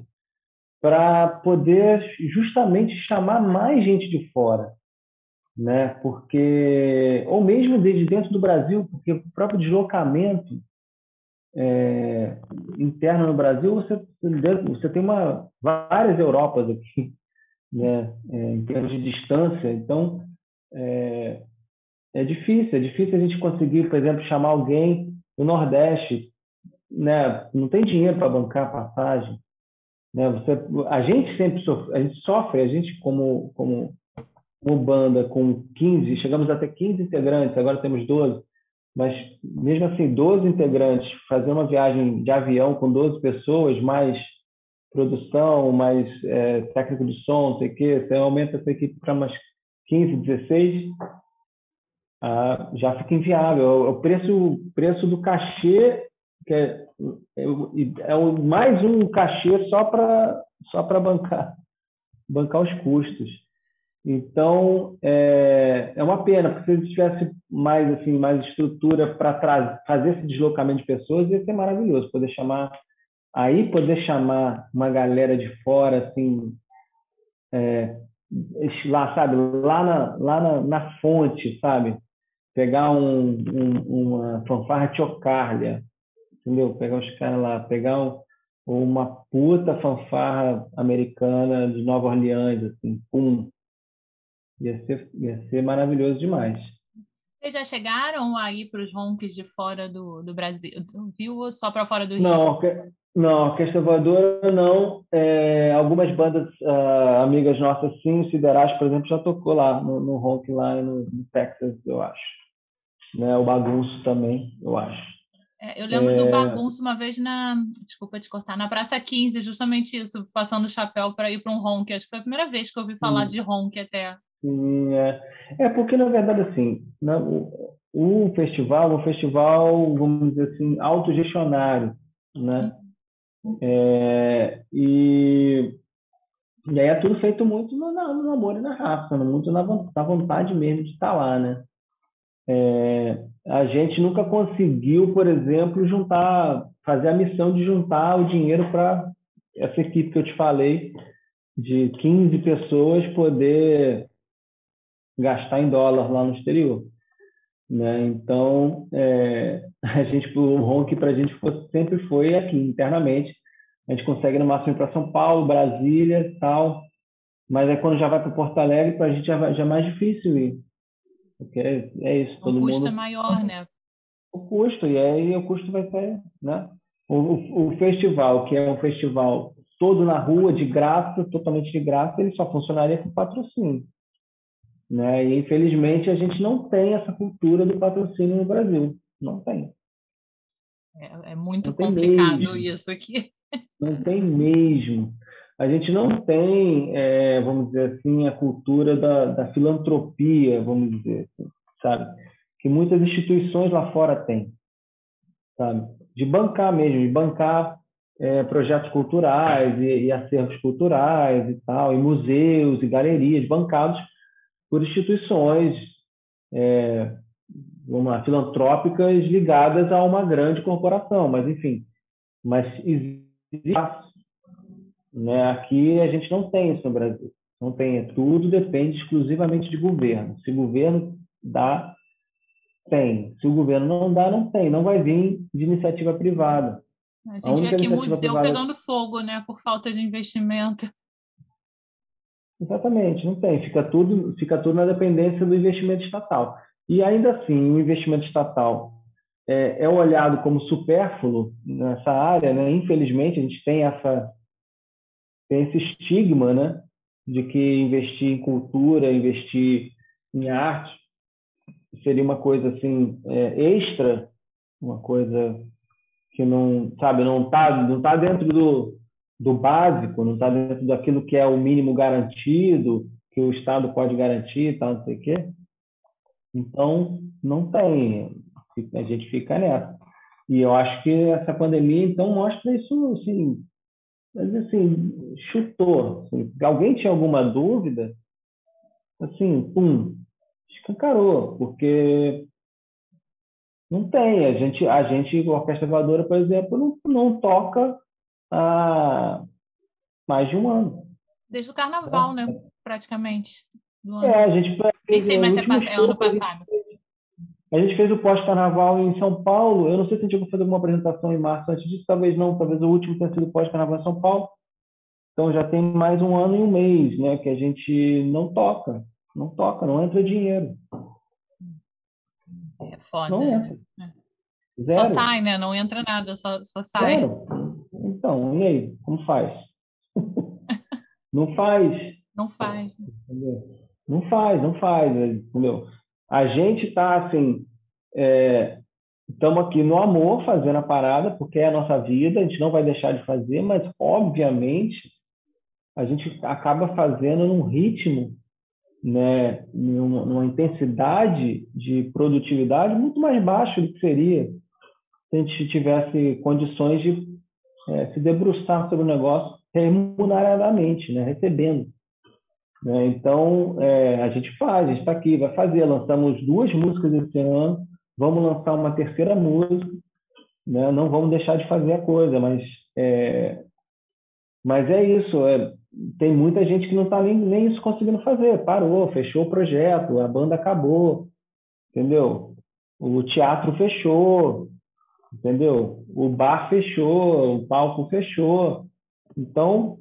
para poder justamente chamar mais gente de fora, né? Porque ou mesmo desde dentro do Brasil, porque o próprio deslocamento é, interno no Brasil, você, você tem uma, várias Europas aqui, né, é, em termos de distância. Então, é, é difícil, é difícil a gente conseguir, por exemplo, chamar alguém do Nordeste, né, não tem dinheiro para bancar a passagem. Né, você, a gente sempre sofre, a gente sofre, a gente como, como, como banda com 15, chegamos até 15 integrantes, agora temos 12, mas mesmo assim, 12 integrantes, fazer uma viagem de avião com 12 pessoas, mais produção, mais é, técnico de som, sei o quê, você aumenta essa equipe para umas 15, 16, ah, já fica inviável. É o preço, preço do cachê, que é, é, é mais um cachê só para só bancar, bancar os custos. Então, é, é uma pena, porque se ele tivesse mais, assim, mais estrutura para fazer esse deslocamento de pessoas, ia ser maravilhoso. Poder chamar, aí poder chamar uma galera de fora, assim, é, lá, sabe, lá na, lá na, na fonte, sabe? Pegar um, um, uma fanfarra tiocarlia, entendeu? Pegar os caras lá, pegar um, uma puta fanfarra americana de Nova Orleans, assim, pum, Ia ser, ia ser maravilhoso demais. Vocês já chegaram a ir para os ronques de fora do, do Brasil, viu? Ou só para fora do Rio? Não, não, Orquestra Voadora não. É, algumas bandas uh, amigas nossas, sim, o Siderais, por exemplo, já tocou lá no, no ronk lá no, no Texas, eu acho. Né? O Bagunço também, eu acho. É, eu lembro é... do bagunço uma vez na. Desculpa te cortar, na Praça 15, justamente isso, passando o chapéu para ir para um ronk. Acho que foi a primeira vez que eu ouvi falar hum. de ronk até. Sim, é. é porque, na verdade, assim, né, o, o festival um festival, vamos dizer assim, autogestionário, né? É, e, e aí é tudo feito muito no, no amor e na raça, né? muito na, na vontade mesmo de estar lá, né? É, a gente nunca conseguiu, por exemplo, juntar, fazer a missão de juntar o dinheiro para essa equipe que eu te falei, de 15 pessoas poder gastar em dólar lá no exterior. Né? Então, é, a gente, o ronk para a gente foi, sempre foi aqui, internamente. A gente consegue no máximo ir para São Paulo, Brasília tal, mas aí quando já vai para Porto Alegre, para a gente já, já é mais difícil ir. Porque é, é isso. O custo mundo... é maior, né? O custo, e aí o custo vai ser. Né? O, o, o festival, que é um festival todo na rua, de graça, totalmente de graça, ele só funcionaria com patrocínio. Né? E, infelizmente, a gente não tem essa cultura do patrocínio no Brasil. Não tem. É, é muito complicado isso aqui. Não tem mesmo. A gente não tem, é, vamos dizer assim, a cultura da, da filantropia, vamos dizer assim, sabe? Que muitas instituições lá fora têm, sabe? De bancar mesmo, de bancar é, projetos culturais e, e acervos culturais e tal, e museus e galerias bancados por instituições é, lá, filantrópicas ligadas a uma grande corporação, mas enfim, mas existe né? Aqui a gente não tem isso no Brasil, não tem, tudo depende exclusivamente de governo. Se o governo dá, tem. Se o governo não dá, não tem. Não vai vir de iniciativa privada. A gente a vê aqui museu privada... pegando fogo, né, por falta de investimento. Exatamente, não tem. Fica tudo, fica tudo na dependência do investimento estatal. E ainda assim, o investimento estatal é, é olhado como supérfluo nessa área, né? Infelizmente, a gente tem essa tem esse estigma, né? De que investir em cultura, investir em arte seria uma coisa assim é, extra, uma coisa que não sabe não tá não tá dentro do, do básico, não está dentro daquilo que é o mínimo garantido, que o Estado pode garantir, tal, não sei o quê. Então não tem a gente fica nessa. E eu acho que essa pandemia, então, mostra isso, assim, mas, assim, chutou. Assim, alguém tinha alguma dúvida, assim, pum, escancarou, porque não tem. A gente, a gente, a Orquestra Voadora, por exemplo, não, não toca há mais de um ano. Desde o carnaval, né? Praticamente. É, a gente. Nem sei, mas é, é ano passado. A gente fez o pós-carnaval em São Paulo. Eu não sei se a gente vai fazer alguma apresentação em março antes disso, talvez não, talvez o último tenha sido pós-carnaval em São Paulo. Então já tem mais um ano e um mês, né, que a gente não toca, não toca, não entra dinheiro. É foda. Não entra. É. Só sai, né? Não entra nada, só, só sai. Zero. Então, e aí? Como faz? não faz. Não faz. Entendeu? Não faz, não faz, entendeu? A gente está assim, estamos é, aqui no amor fazendo a parada, porque é a nossa vida, a gente não vai deixar de fazer, mas obviamente a gente acaba fazendo num ritmo, né, numa, numa intensidade de produtividade muito mais baixo do que seria se a gente tivesse condições de é, se debruçar sobre o negócio remuneradamente, né, recebendo. Né? Então, é, a gente faz, a gente está aqui, vai fazer. Lançamos duas músicas esse ano, vamos lançar uma terceira música. Né? Não vamos deixar de fazer a coisa, mas é, mas é isso. É, tem muita gente que não está nem, nem isso conseguindo fazer. Parou, fechou o projeto, a banda acabou, entendeu? O teatro fechou, entendeu? O bar fechou, o palco fechou. Então,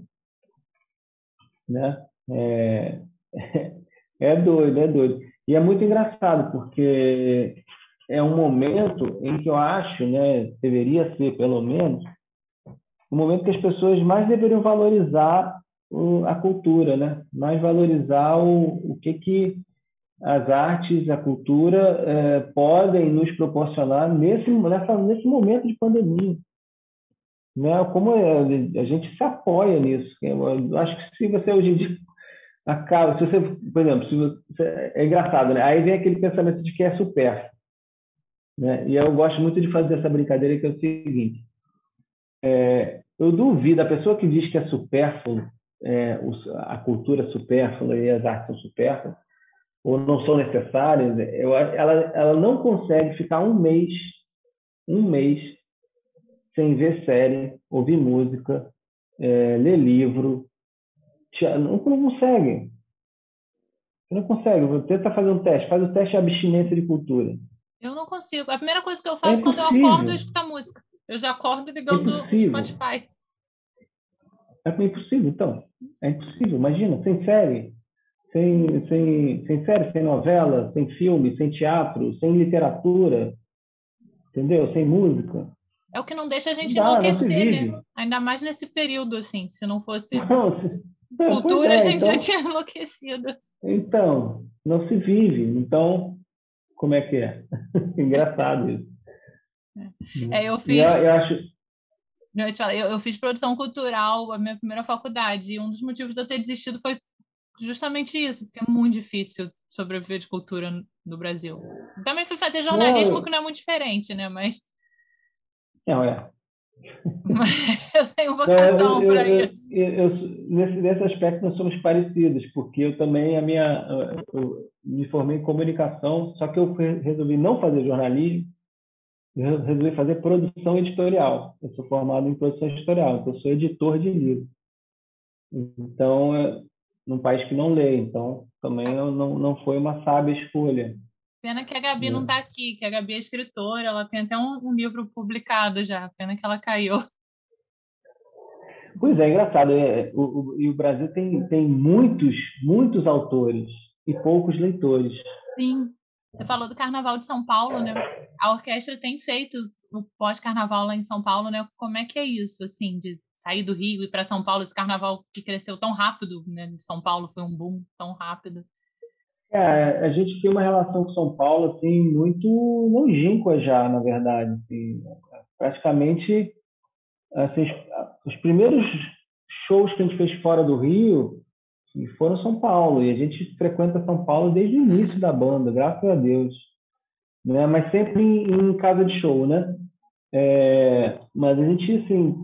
né? É, é doido, é doido. E é muito engraçado, porque é um momento em que eu acho, né, deveria ser pelo menos, um momento que as pessoas mais deveriam valorizar a cultura, né? mais valorizar o, o que, que as artes, a cultura é, podem nos proporcionar nesse, nessa, nesse momento de pandemia. Né? Como é, a gente se apoia nisso. Eu acho que se você hoje em dia acaba, se você, por exemplo, se você, é engraçado, né? Aí vem aquele pensamento de que é supérfluo, né? E eu gosto muito de fazer essa brincadeira que é o seguinte: é, eu duvido a pessoa que diz que é supérfluo, é, a cultura supérflua e as artes são supérfluas ou não são necessárias, eu, ela, ela não consegue ficar um mês, um mês sem ver série, ouvir música, é, ler livro, não, não consegue. Você não consegue. Tenta fazer um teste. Faz o teste de abstinência de cultura. Eu não consigo. A primeira coisa que eu faço é quando eu acordo é escutar música. Eu já acordo ligando é o Spotify. É impossível, então. É impossível. Imagina, sem série, sem, sem, sem série, sem novela, sem filme, sem teatro, sem literatura, entendeu? Sem música. É o que não deixa a gente não dá, enlouquecer, né? Ainda mais nesse período, assim. Se não fosse. Não, se cultura, é, a gente então, já tinha enlouquecido. Então, não se vive. Então, como é que é? Engraçado isso. É, eu fiz. Eu, eu, acho... eu, eu fiz produção cultural, a minha primeira faculdade, e um dos motivos de eu ter desistido foi justamente isso, porque é muito difícil sobreviver de cultura no Brasil. Também fui fazer jornalismo, não, que não é muito diferente, né? Mas. Não, é. eu tenho vocação para isso. Eu, nesse, nesse aspecto nós somos parecidos, porque eu também a minha eu me formei em comunicação, só que eu resolvi não fazer jornalismo, eu resolvi fazer produção editorial. Eu sou formado em produção editorial, então eu sou editor de livro. Então, é, num país que não lê, então também não, não foi uma sábia escolha. Pena que a Gabi é. não está aqui, que a Gabi é escritora, ela tem até um, um, livro publicado já. Pena que ela caiu. Pois é, engraçado. É, o, o, e o Brasil tem, tem muitos, muitos autores e poucos leitores. Sim. Você falou do Carnaval de São Paulo, né? A orquestra tem feito o pós-carnaval lá em São Paulo, né? Como é que é isso, assim, de sair do Rio e para São Paulo, esse carnaval que cresceu tão rápido, né? Em São Paulo foi um boom tão rápido. É, a gente tem uma relação com São Paulo, assim, muito longínqua já, na verdade. Assim, praticamente, assim, os primeiros shows que a gente fez fora do Rio foram São Paulo. E a gente frequenta São Paulo desde o início da banda, graças a Deus. Né? Mas sempre em, em casa de show, né? É, mas a gente, assim,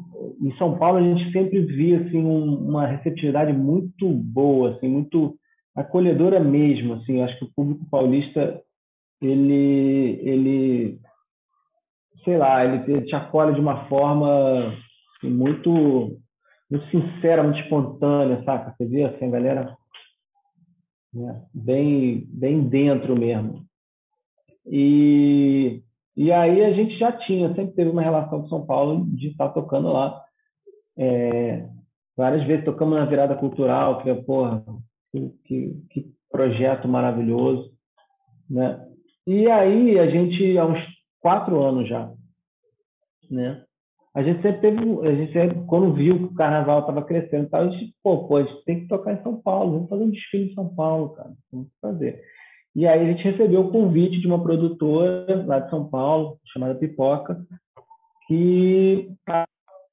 em São Paulo, a gente sempre via assim, um, uma receptividade muito boa, assim, muito acolhedora mesmo. Assim, acho que o público paulista, ele, ele sei lá, ele te acolhe de uma forma assim, muito muito sincera, muito espontânea, saca? Você vê assim, a galera né, bem, bem dentro mesmo. E, e aí a gente já tinha, sempre teve uma relação com São Paulo de estar tocando lá. É, várias vezes tocamos na virada cultural, que é, porra, que, que, que projeto maravilhoso, né? E aí a gente, há uns quatro anos já, né? A gente sempre teve, a gente sempre, quando viu que o carnaval estava crescendo e tal, a gente, pô, pô, a gente tem que tocar em São Paulo, vamos fazer um desfile em São Paulo, cara, vamos fazer. E aí a gente recebeu o convite de uma produtora lá de São Paulo, chamada Pipoca, que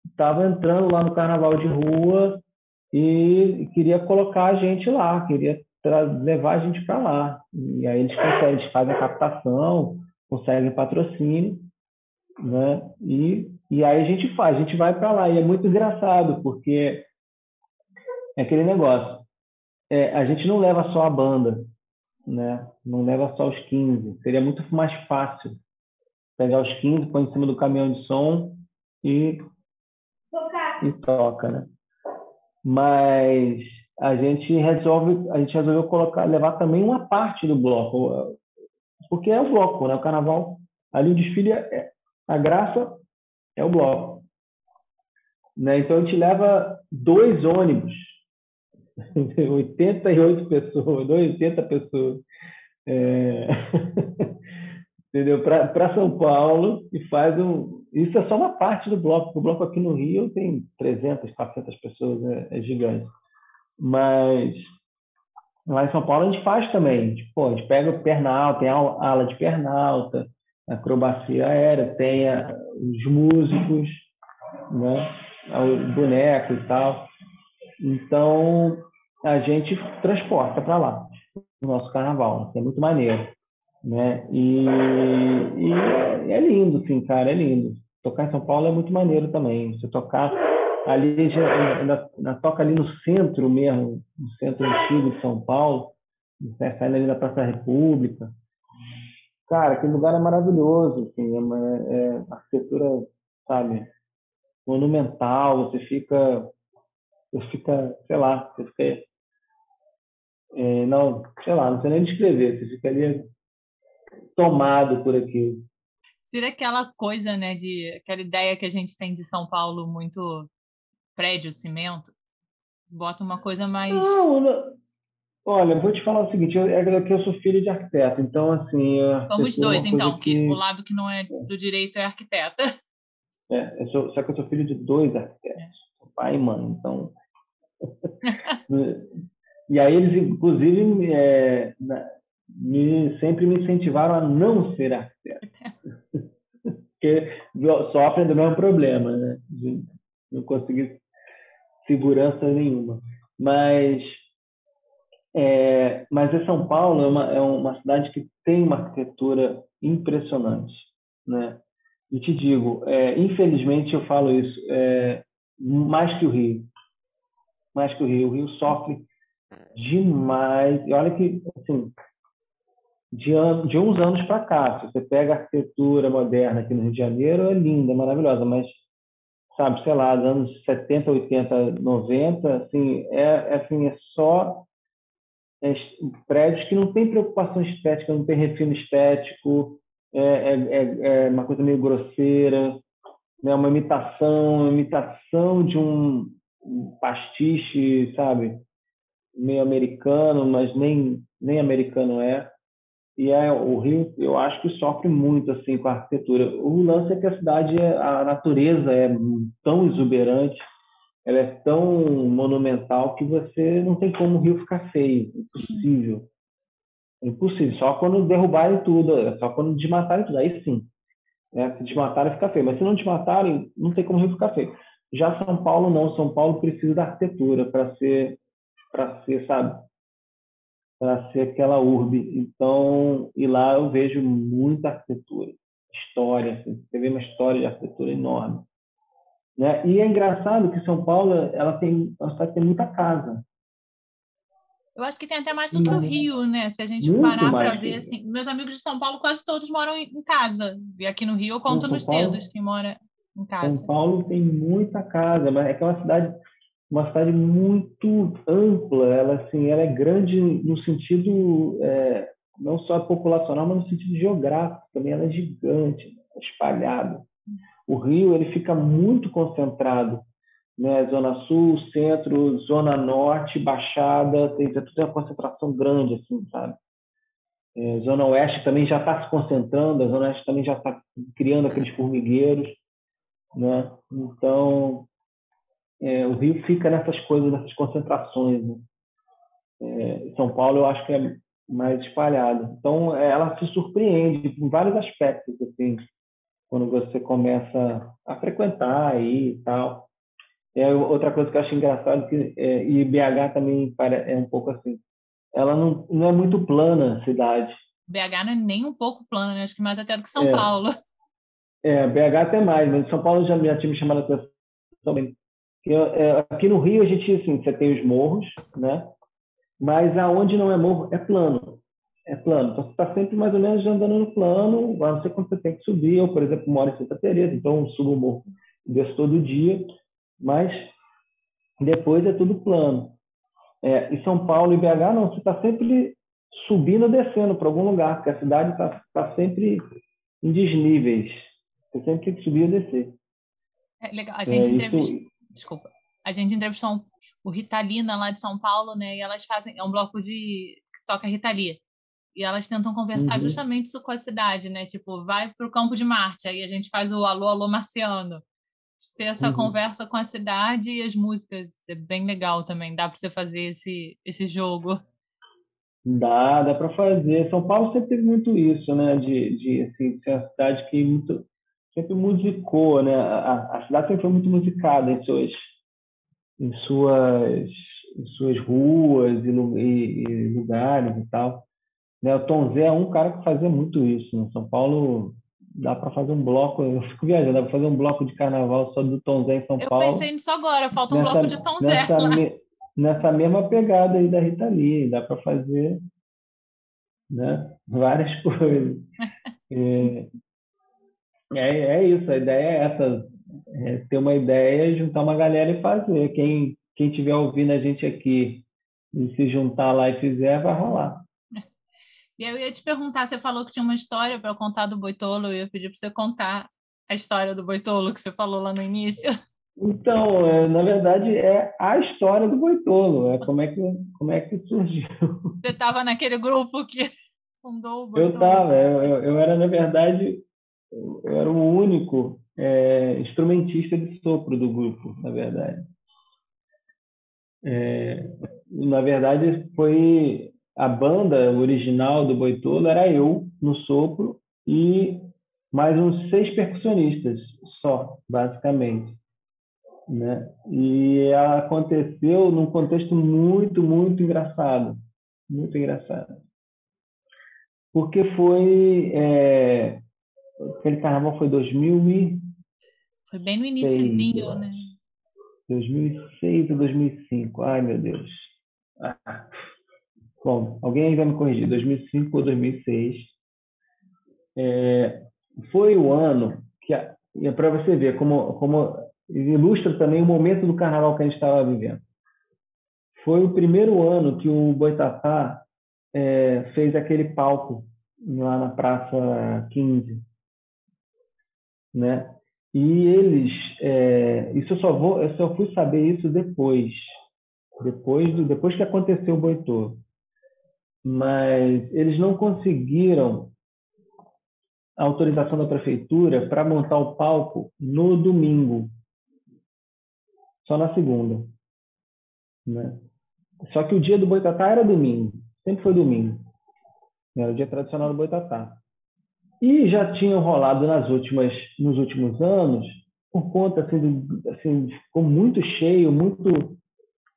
estava entrando lá no carnaval de rua e queria colocar a gente lá, queria levar a gente para lá. E aí eles conseguem, eles fazem a captação, conseguem patrocínio, né? E e aí a gente faz, a gente vai para lá. E é muito engraçado, porque é aquele negócio. É, a gente não leva só a banda, né? não leva só os 15. Seria muito mais fácil pegar os 15, põe em cima do caminhão de som e, e toca. Né? Mas a gente resolve, a gente resolveu colocar, levar também uma parte do bloco, porque é o bloco, né? O carnaval, ali o desfile, é, a graça é o bloco. Né? Então a gente leva dois ônibus, 88 pessoas, 80 pessoas, é... entendeu? Para São Paulo e faz um. Isso é só uma parte do bloco. O bloco aqui no Rio tem 300, 400 pessoas, é, é gigante. Mas lá em São Paulo a gente faz também. Pô, a gente pega o pernal, tem ala de pernalta, acrobacia aérea, tem os músicos, né? o boneco e tal. Então, a gente transporta para lá o nosso carnaval, é muito maneiro. Né? E, e, é lindo, sim, cara, é lindo. Tocar em São Paulo é muito maneiro também. Você tocar ali, na, toca ali no centro mesmo, no centro antigo de São Paulo, né? saindo ali da Praça da República, Cara, aquele lugar é maravilhoso, assim, é, uma, é arquitetura, sabe, monumental, você fica, você fica, sei lá, você fica, é, não, sei lá, não sei nem descrever, você fica ali tomado por aquilo. Seria aquela coisa, né, de aquela ideia que a gente tem de São Paulo muito prédio, cimento, bota uma coisa mais. Não, não Olha, vou te falar o seguinte, eu, é que eu sou filho de arquiteto, então assim... Somos dois, então, que... que... o lado que não é do direito é arquiteta. É, eu sou, só que eu sou filho de dois arquitetos, é. pai e mãe, então... e aí eles, inclusive, é, me, sempre me incentivaram a não ser arquiteto. Porque sofrem do mesmo problema, né? De não conseguir segurança nenhuma. Mas é, mas é São Paulo é uma, é uma cidade que tem uma arquitetura impressionante, né? E te digo, é, infelizmente eu falo isso, é, mais que o Rio, mais que o Rio, o Rio sofre demais. E olha que, assim, de, an de uns anos para cá, se você pega a arquitetura moderna aqui no Rio de Janeiro, é linda, é maravilhosa, mas sabe, sei lá, anos 70, 80, 90, assim, é, é assim, é só prédios que não tem preocupação estética, não tem refino estético, é, é, é, é uma coisa meio grosseira, né? uma imitação, uma imitação de um pastiche, sabe? Meio americano, mas nem, nem americano é. e é, o Rio, eu acho que sofre muito assim com a arquitetura. O lance é que a cidade, a natureza é tão exuberante, ela é tão monumental que você não tem como o Rio ficar feio, impossível. Impossível, só quando derrubarem tudo, é só quando desmatarem tudo, aí sim. Né? Se desmatarem, fica feio. Mas se não desmatarem, não tem como o Rio ficar feio. Já São Paulo não, São Paulo precisa da arquitetura para ser, para ser, sabe, para ser aquela urbe. Então, e lá eu vejo muita arquitetura, história, assim, você vê uma história de arquitetura enorme. Né? E é engraçado que São Paulo, ela tem, a cidade tem muita casa. Eu acho que tem até mais do que o Rio, né? Se a gente Muito parar para ver, assim, meus amigos de São Paulo quase todos moram em casa. E aqui no Rio eu conto nos Paulo, dedos quem mora em casa. São Paulo tem muita casa, mas é que é uma cidade uma cidade muito ampla, ela assim, ela é grande no sentido é, não só populacional, mas no sentido geográfico também, ela é gigante, espalhada. O Rio ele fica muito concentrado, né? Zona Sul, Centro, Zona Norte, Baixada, tem, tem uma concentração grande assim, sabe? É, Zona Oeste também já está se concentrando, a Zona Oeste também já está criando aqueles formigueiros, né? Então é, o Rio fica nessas coisas, nessas concentrações. Né? É, São Paulo eu acho que é mais espalhado. Então é, ela se surpreende em vários aspectos assim, quando você começa a frequentar aí e tal. É outra coisa que eu acho engraçado que é, e BH também é um pouco assim. Ela não, não é muito plana a cidade. BH não é nem um pouco plana, né? acho que mais até do que São é. Paulo. É, BH até mais, mas São Paulo já, já tinha me chamado a atenção também. É, aqui no Rio a gente assim, você tem os morros, né? Mas aonde não é morro é plano, é plano. Então você está sempre mais ou menos andando no plano, a não ser quando você tem que subir. Eu, por exemplo, moro em Santa Teresa, então subo o morro, desço todo dia, mas depois é tudo plano. É, em São Paulo e BH não, você está sempre subindo ou descendo para algum lugar, porque a cidade está tá sempre em desníveis. Você sempre tem que subir ou descer. É legal. A gente é, entrevista... isso desculpa. A gente entrevistou o Ritalina lá de São Paulo, né? E elas fazem, é um bloco de que toca Ritalia. E elas tentam conversar uhum. justamente isso com a cidade, né? Tipo, vai para o campo de Marte, aí a gente faz o alô, alô marciano. Ter essa uhum. conversa com a cidade e as músicas é bem legal também. Dá para você fazer esse, esse jogo. Dá, dá para fazer. São Paulo sempre teve muito isso, né? De, de assim, ser uma cidade que muito, sempre musicou, né? A, a, cidade sempre foi muito musicada em suas, em suas, em suas ruas e, e, e lugares e tal. Né? O Tom Zé é um cara que fazia muito isso. Né? São Paulo dá para fazer um bloco, eu fico viajando, dá para fazer um bloco de carnaval só do Tom Zé em São eu Paulo. Eu pensei nisso agora, falta um nessa, bloco de Tom Zé. Nessa, me, nessa mesma pegada aí da Rita Lee, dá para fazer né, várias coisas. é, é, é isso, a ideia é essa, é ter uma ideia, juntar uma galera e fazer. Quem quem estiver ouvindo a gente aqui e se juntar lá e fizer, vai rolar. E eu ia te perguntar, você falou que tinha uma história para contar do Boitolo, eu ia pedir para você contar a história do Boitolo que você falou lá no início. Então, é, na verdade, é a história do Boitolo, é como é que, como é que surgiu. Você estava naquele grupo que fundou o Boitolo? Eu estava, eu, eu, eu, era, na verdade, eu era o único é, instrumentista de sopro do grupo, na verdade. É, na verdade, foi a banda original do Boitolo era eu no sopro e mais uns seis percussionistas só, basicamente. Né? E aconteceu num contexto muito, muito engraçado. Muito engraçado. Porque foi é, Aquele carnaval foi 2000 e... Foi bem no iníciozinho, né? 2006 ou 2005. Ai, meu Deus. Ah. Bom, alguém aí vai me corrigir. 2005 ou 2006. É, foi o ano que... É para você ver como, como ilustra também o momento do carnaval que a gente estava vivendo. Foi o primeiro ano que o Boitatá é, fez aquele palco lá na Praça 15 né? E eles, é, isso eu só vou, eu só fui saber isso depois, depois do, depois que aconteceu o boitô. Mas eles não conseguiram a autorização da prefeitura para montar o palco no domingo, só na segunda. Né? Só que o dia do Boitatá era domingo, sempre foi domingo. Era o dia tradicional do Boitatá. E já tinham rolado nas últimas, nos últimos anos, por conta assim, assim ficou muito cheio, muito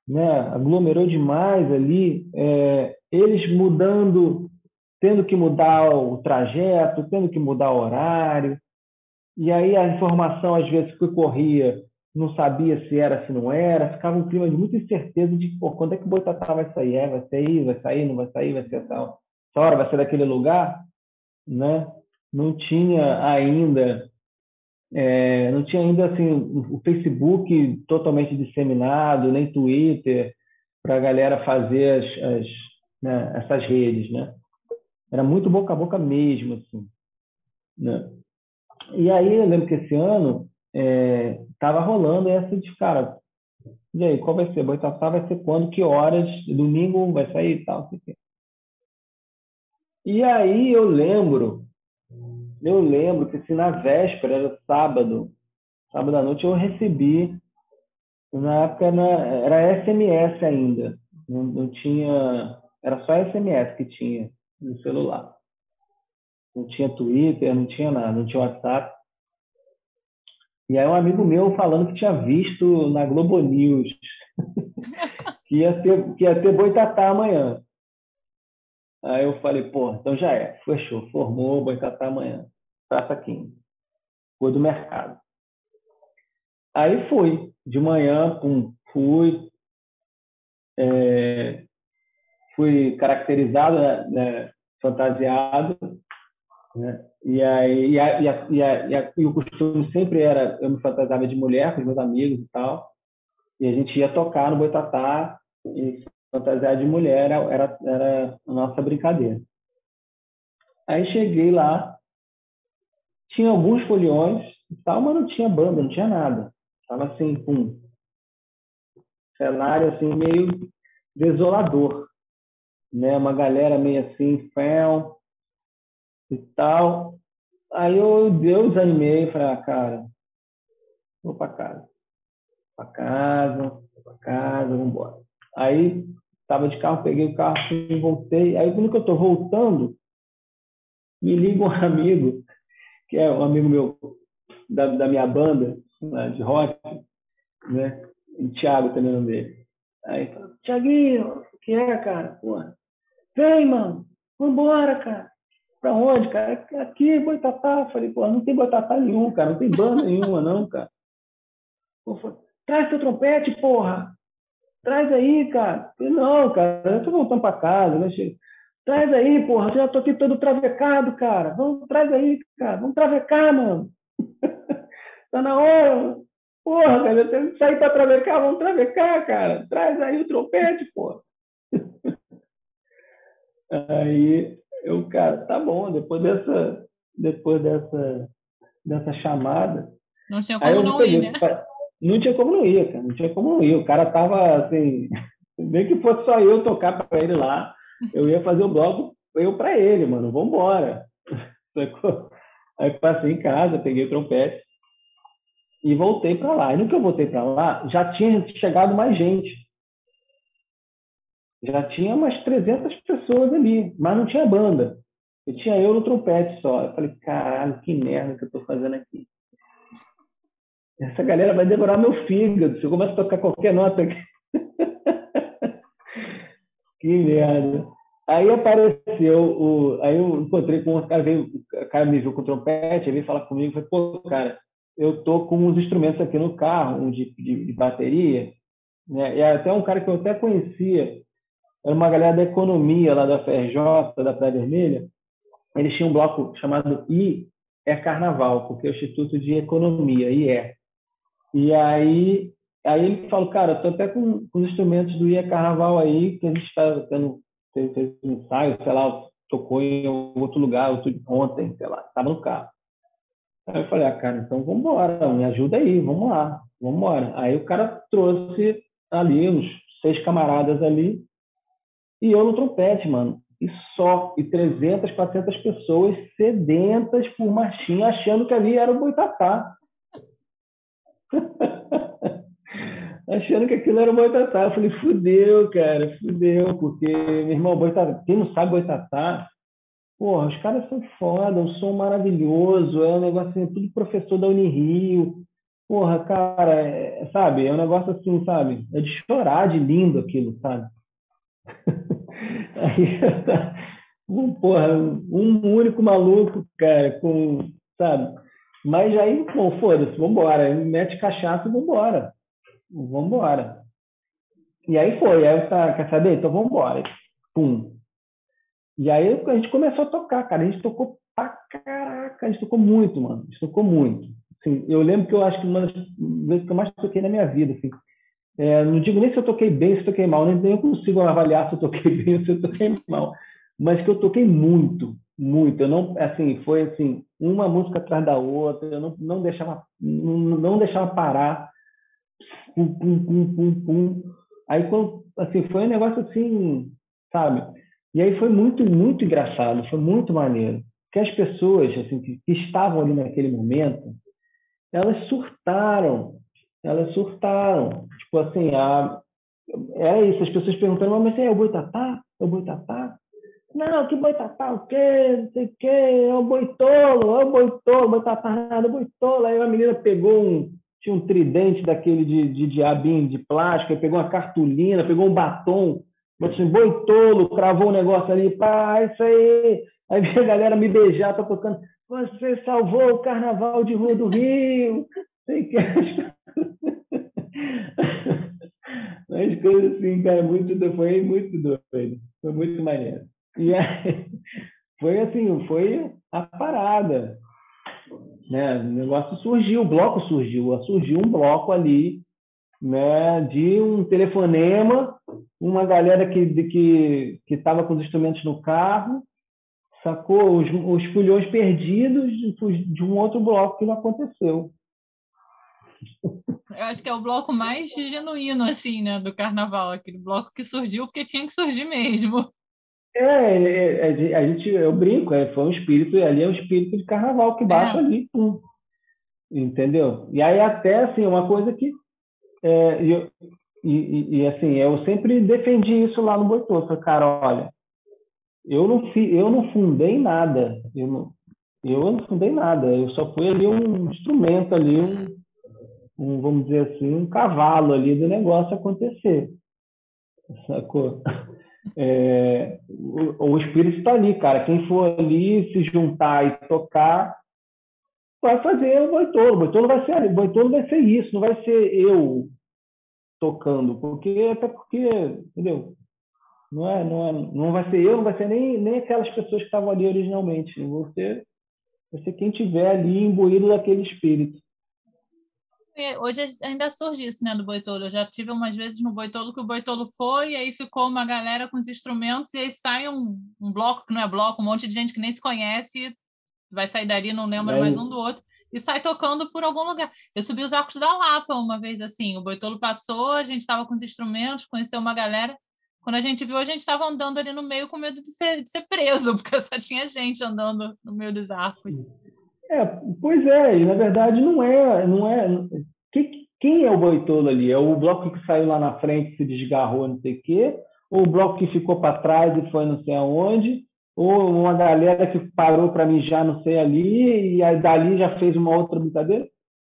né, aglomerou demais ali, é, eles mudando, tendo que mudar o trajeto, tendo que mudar o horário, e aí a informação às vezes que corria não sabia se era, se não era, ficava um clima de muita incerteza de pô, quando é que o Boitatá vai sair? É, vai sair, vai sair, não vai sair, vai ser essa, essa hora, vai ser daquele lugar, né? Não tinha ainda é, não tinha ainda assim o Facebook totalmente disseminado, nem Twitter para a galera fazer as, as né, essas redes, né? Era muito boca a boca mesmo, assim. Né? E aí eu lembro que esse ano é, rolando essa de cara, e aí, qual vai ser? Boitatá vai ser quando? Que horas? Domingo vai sair e tal, assim. E aí eu lembro eu lembro que se na véspera, era sábado, sábado à noite, eu recebi, na época era, era SMS ainda, não, não tinha, era só SMS que tinha no celular. Não tinha Twitter, não tinha nada, não tinha WhatsApp. E aí um amigo meu falando que tinha visto na Globo News que ia ter, que ia ter boitatá amanhã. Aí eu falei, pô, então já é, fechou, formou, boitatá amanhã, praça 15. Foi do mercado. Aí fui, de manhã, pum, fui, é, fui caracterizado, né, né, fantasiado, né, e aí e, a, e, a, e, a, e, o costume sempre era eu me fantasiava de mulher com os meus amigos e tal, e a gente ia tocar no Boitatá e fantasiar de mulher era, era a nossa brincadeira. Aí cheguei lá, tinha alguns foliões e tal, mas não tinha banda, não tinha nada. Tava assim, pum. Cenário assim, meio desolador. Né? Uma galera meio assim, fel e tal. Aí eu, eu desanimei e falei, ah, cara, vou para casa. Para casa, vou para casa, vamos embora. Aí estava de carro, peguei o carro e voltei. Aí quando eu estou voltando, me liga um amigo, que é um amigo meu da, da minha banda, né, de rock, né? O Thiago também é o nome dele. Aí fala, Thiaguinho, o que é, cara? Porra, vem, mano, vambora, cara. Pra onde, cara? Aqui, Boitatá. Falei, pô, não tem Boitatá nenhum, cara. Não tem banda nenhuma, não, cara. Pô, falei, Traz teu trompete, porra. Traz aí, cara. não, cara, eu tô voltando para casa, né, Chico? Traz aí, porra, eu já tô aqui todo travecado, cara. Vamos, traz aí, cara. Vamos travecar, mano. tá na hora. Porra, cara, eu tenho que sair para travecar, vamos travecar, cara. Traz aí o trompete, porra. Aí eu, cara, tá bom, depois dessa, depois dessa, dessa chamada. Não tinha como não ir, né? não tinha como não ir, cara. Não tinha como não ir. O cara tava assim, nem que fosse só eu tocar para ele lá, eu ia fazer o bloco eu para ele, mano. Vambora. Aí passei em casa, peguei o trompete e voltei para lá. E no que eu voltei para lá, já tinha chegado mais gente. Já tinha umas 300 pessoas ali, mas não tinha banda. E tinha eu no trompete só. Eu falei, caralho, que merda que eu tô fazendo aqui essa galera vai devorar meu fígado se eu começo a tocar qualquer nota aqui. que merda. Aí apareceu, o, aí eu encontrei com um cara, veio, o cara me viu com o trompete, ele veio falar comigo, falei, pô, cara, eu tô com uns instrumentos aqui no carro, um de, de, de bateria, né? E até um cara que eu até conhecia, era uma galera da economia lá da FRJ, da Praia Vermelha, eles tinham um bloco chamado I é Carnaval, porque é o Instituto de Economia, IE. E aí, aí ele falou, cara, estou até com, com, os instrumentos do Ia Carnaval aí, que a gente está tendo fez, um ensaio, sei lá, tocou em outro lugar, outro, ontem, sei lá, estava no carro. Aí eu falei, ah, cara, então vamos embora, me ajuda aí, vamos lá, vamos embora. Aí o cara trouxe ali uns seis camaradas ali e eu no trompete, mano. e só. E 300, 400 pessoas sedentas por marchinha, achando que ali era o Boitatá. achando que aquilo era o Boitatá. Eu falei, fudeu, cara, fudeu, porque, meu irmão, Boitatá, quem não sabe Boitatá, porra, os caras são foda, um som maravilhoso, é um negócio assim, tudo professor da Unirio. Porra, cara, é, sabe, é um negócio assim, sabe, é de chorar de lindo aquilo, sabe? Aí, um, porra, um único maluco, cara, com, sabe? Mas aí, bom, foda-se, vambora. Mete cachaça e vambora. Vambora. E aí foi, aí eu tá, quer saber? Então vambora. Pum. E aí a gente começou a tocar, cara. A gente tocou pra caraca, a gente tocou muito, mano. A gente tocou muito. Assim, eu lembro que eu acho que uma das vezes que eu mais toquei na minha vida, assim, é, não digo nem se eu toquei bem, se eu toquei mal, nem eu consigo avaliar se eu toquei bem ou se eu toquei mal, mas que eu toquei muito, muito. Eu não, assim, foi assim, uma música atrás da outra, eu não, não deixava, não, não deixava parar, pum, pum, pum, pum, pum. Aí quando, assim, foi um negócio assim, sabe? E aí foi muito, muito engraçado, foi muito maneiro, porque as pessoas, assim, que, que estavam ali naquele momento, elas surtaram, elas surtaram. Tipo assim, a, é isso, as pessoas perguntando, mas é o boitatá? É o boitatá? Não, que boitatá o quê? Não sei o quê, é o boitolo, é o boitolo, boitatá nada, é boitolo. Aí a menina pegou um, tinha um tridente daquele de, de diabinho de plástico, pegou uma cartolina, pegou um batom, assim, boitolo, cravou um negócio ali, pá, isso aí. Aí a galera me beijar, tá tocando, você salvou o carnaval de Rua do Rio, sei que As coisas assim, cara, muito, foi muito doido. Foi muito maneiro. E aí, foi assim, foi a parada. Né? O negócio surgiu, o bloco surgiu. Surgiu um bloco ali né, de um telefonema, uma galera que que que estava com os instrumentos no carro, sacou os, os fulhões perdidos de, de um outro bloco que não aconteceu. Eu acho que é o bloco mais genuíno, assim, né, do carnaval, aquele bloco que surgiu porque tinha que surgir mesmo. É, é, a gente, eu brinco, é, foi um espírito, ali é um espírito de carnaval que bate é. ali, pum, entendeu? E aí até, assim, uma coisa que, é, eu, e, e, assim, eu sempre defendi isso lá no Boitô, falei, cara, olha, eu não, fi, eu não fundei nada, eu não, eu não fundei nada, eu só fui ali um instrumento ali, um, um, vamos dizer assim, um cavalo ali do negócio acontecer. Sacou? É, o, o espírito está ali, cara. Quem for ali se juntar e tocar, vai fazer o boitolo. O boitolo vai ser, boitolo vai ser isso, não vai ser eu tocando, porque até porque, entendeu? Não é, não é, não vai ser eu, não vai ser nem, nem aquelas pessoas que estavam ali originalmente. Você vai ser quem tiver ali imbuído daquele espírito hoje ainda surge isso, né, do Boitolo. Eu já tive umas vezes no Boitolo que o Boitolo foi e aí ficou uma galera com os instrumentos e aí sai um, um bloco que não é bloco, um monte de gente que nem se conhece, vai sair dali, não lembra é. mais um do outro, e sai tocando por algum lugar. Eu subi os Arcos da Lapa uma vez assim, o Boitolo passou, a gente estava com os instrumentos, conheceu uma galera. Quando a gente viu, a gente estava andando ali no meio com medo de ser, de ser preso, porque só tinha gente andando no meio dos arcos. É, pois é, e na verdade não é, não é. Que, quem é o boitolo ali? É o bloco que saiu lá na frente, se desgarrou, não sei o quê? Ou o bloco que ficou para trás e foi não sei aonde? Ou uma galera que parou para mijar não sei ali e aí dali já fez uma outra brincadeira?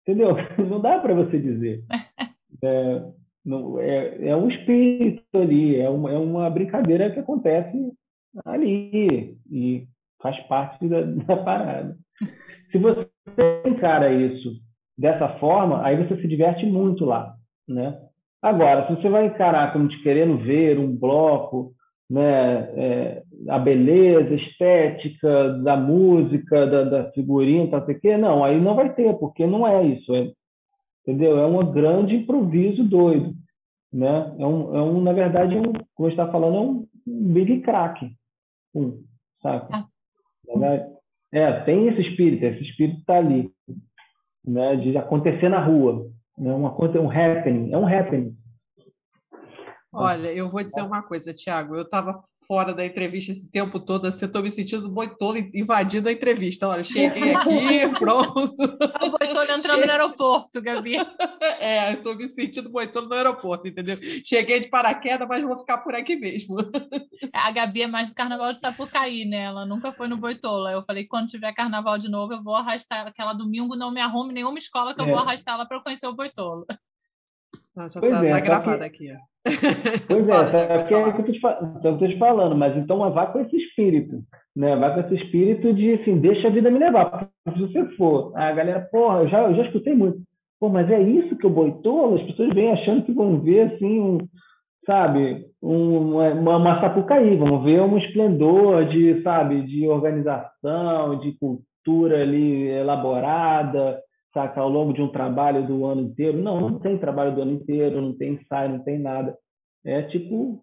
Entendeu? Não dá para você dizer. É, não, é, é um espírito ali, é uma, é uma brincadeira que acontece ali e faz parte da, da parada. Se você encara isso dessa forma, aí você se diverte muito lá, né? Agora, se você vai encarar como te querendo ver um bloco, né, é, a beleza estética da música, da, da figurinha, tá, sei não, aí não vai ter, porque não é isso, é, entendeu? É um grande improviso doido, né? É um, é um na verdade, um, como está falando, é um big crack, um, saca? Ah. É, tem esse espírito, esse espírito está ali, né, de acontecer na rua, né, coisa, um happening, é um happening. Olha, eu vou dizer uma coisa, Tiago. Eu estava fora da entrevista esse tempo todo, assim, eu estou me sentindo boitolo invadindo a entrevista. Olha, cheguei aqui, pronto. O boitolo entrando no aeroporto, Gabi. É, eu estou me sentindo boitolo no aeroporto, entendeu? Cheguei de paraquedas, mas vou ficar por aqui mesmo. A Gabi é mais do carnaval de Sapucaí, né? Ela nunca foi no boitolo. Eu falei, quando tiver carnaval de novo, eu vou arrastar aquela domingo, não me arrume nenhuma escola que eu é. vou arrastar ela para conhecer o boitolo. Ah, já pois tá, é, tá gravado que... aqui. Pois é, é porque é o que eu estou te falando, mas então vá com esse espírito, né? Vá com esse espírito de assim, deixa a vida me levar. Se você for, a galera, porra, eu já, eu já escutei muito. Pô, mas é isso que o boitolo? As pessoas vêm achando que vão ver assim, um, sabe, um, uma, uma sapucaí, vão ver um esplendor de, sabe, de organização, de cultura ali elaborada, saca, ao longo de um trabalho do ano inteiro. Não, não tem trabalho do ano inteiro, não tem ensaio, não tem nada. É tipo,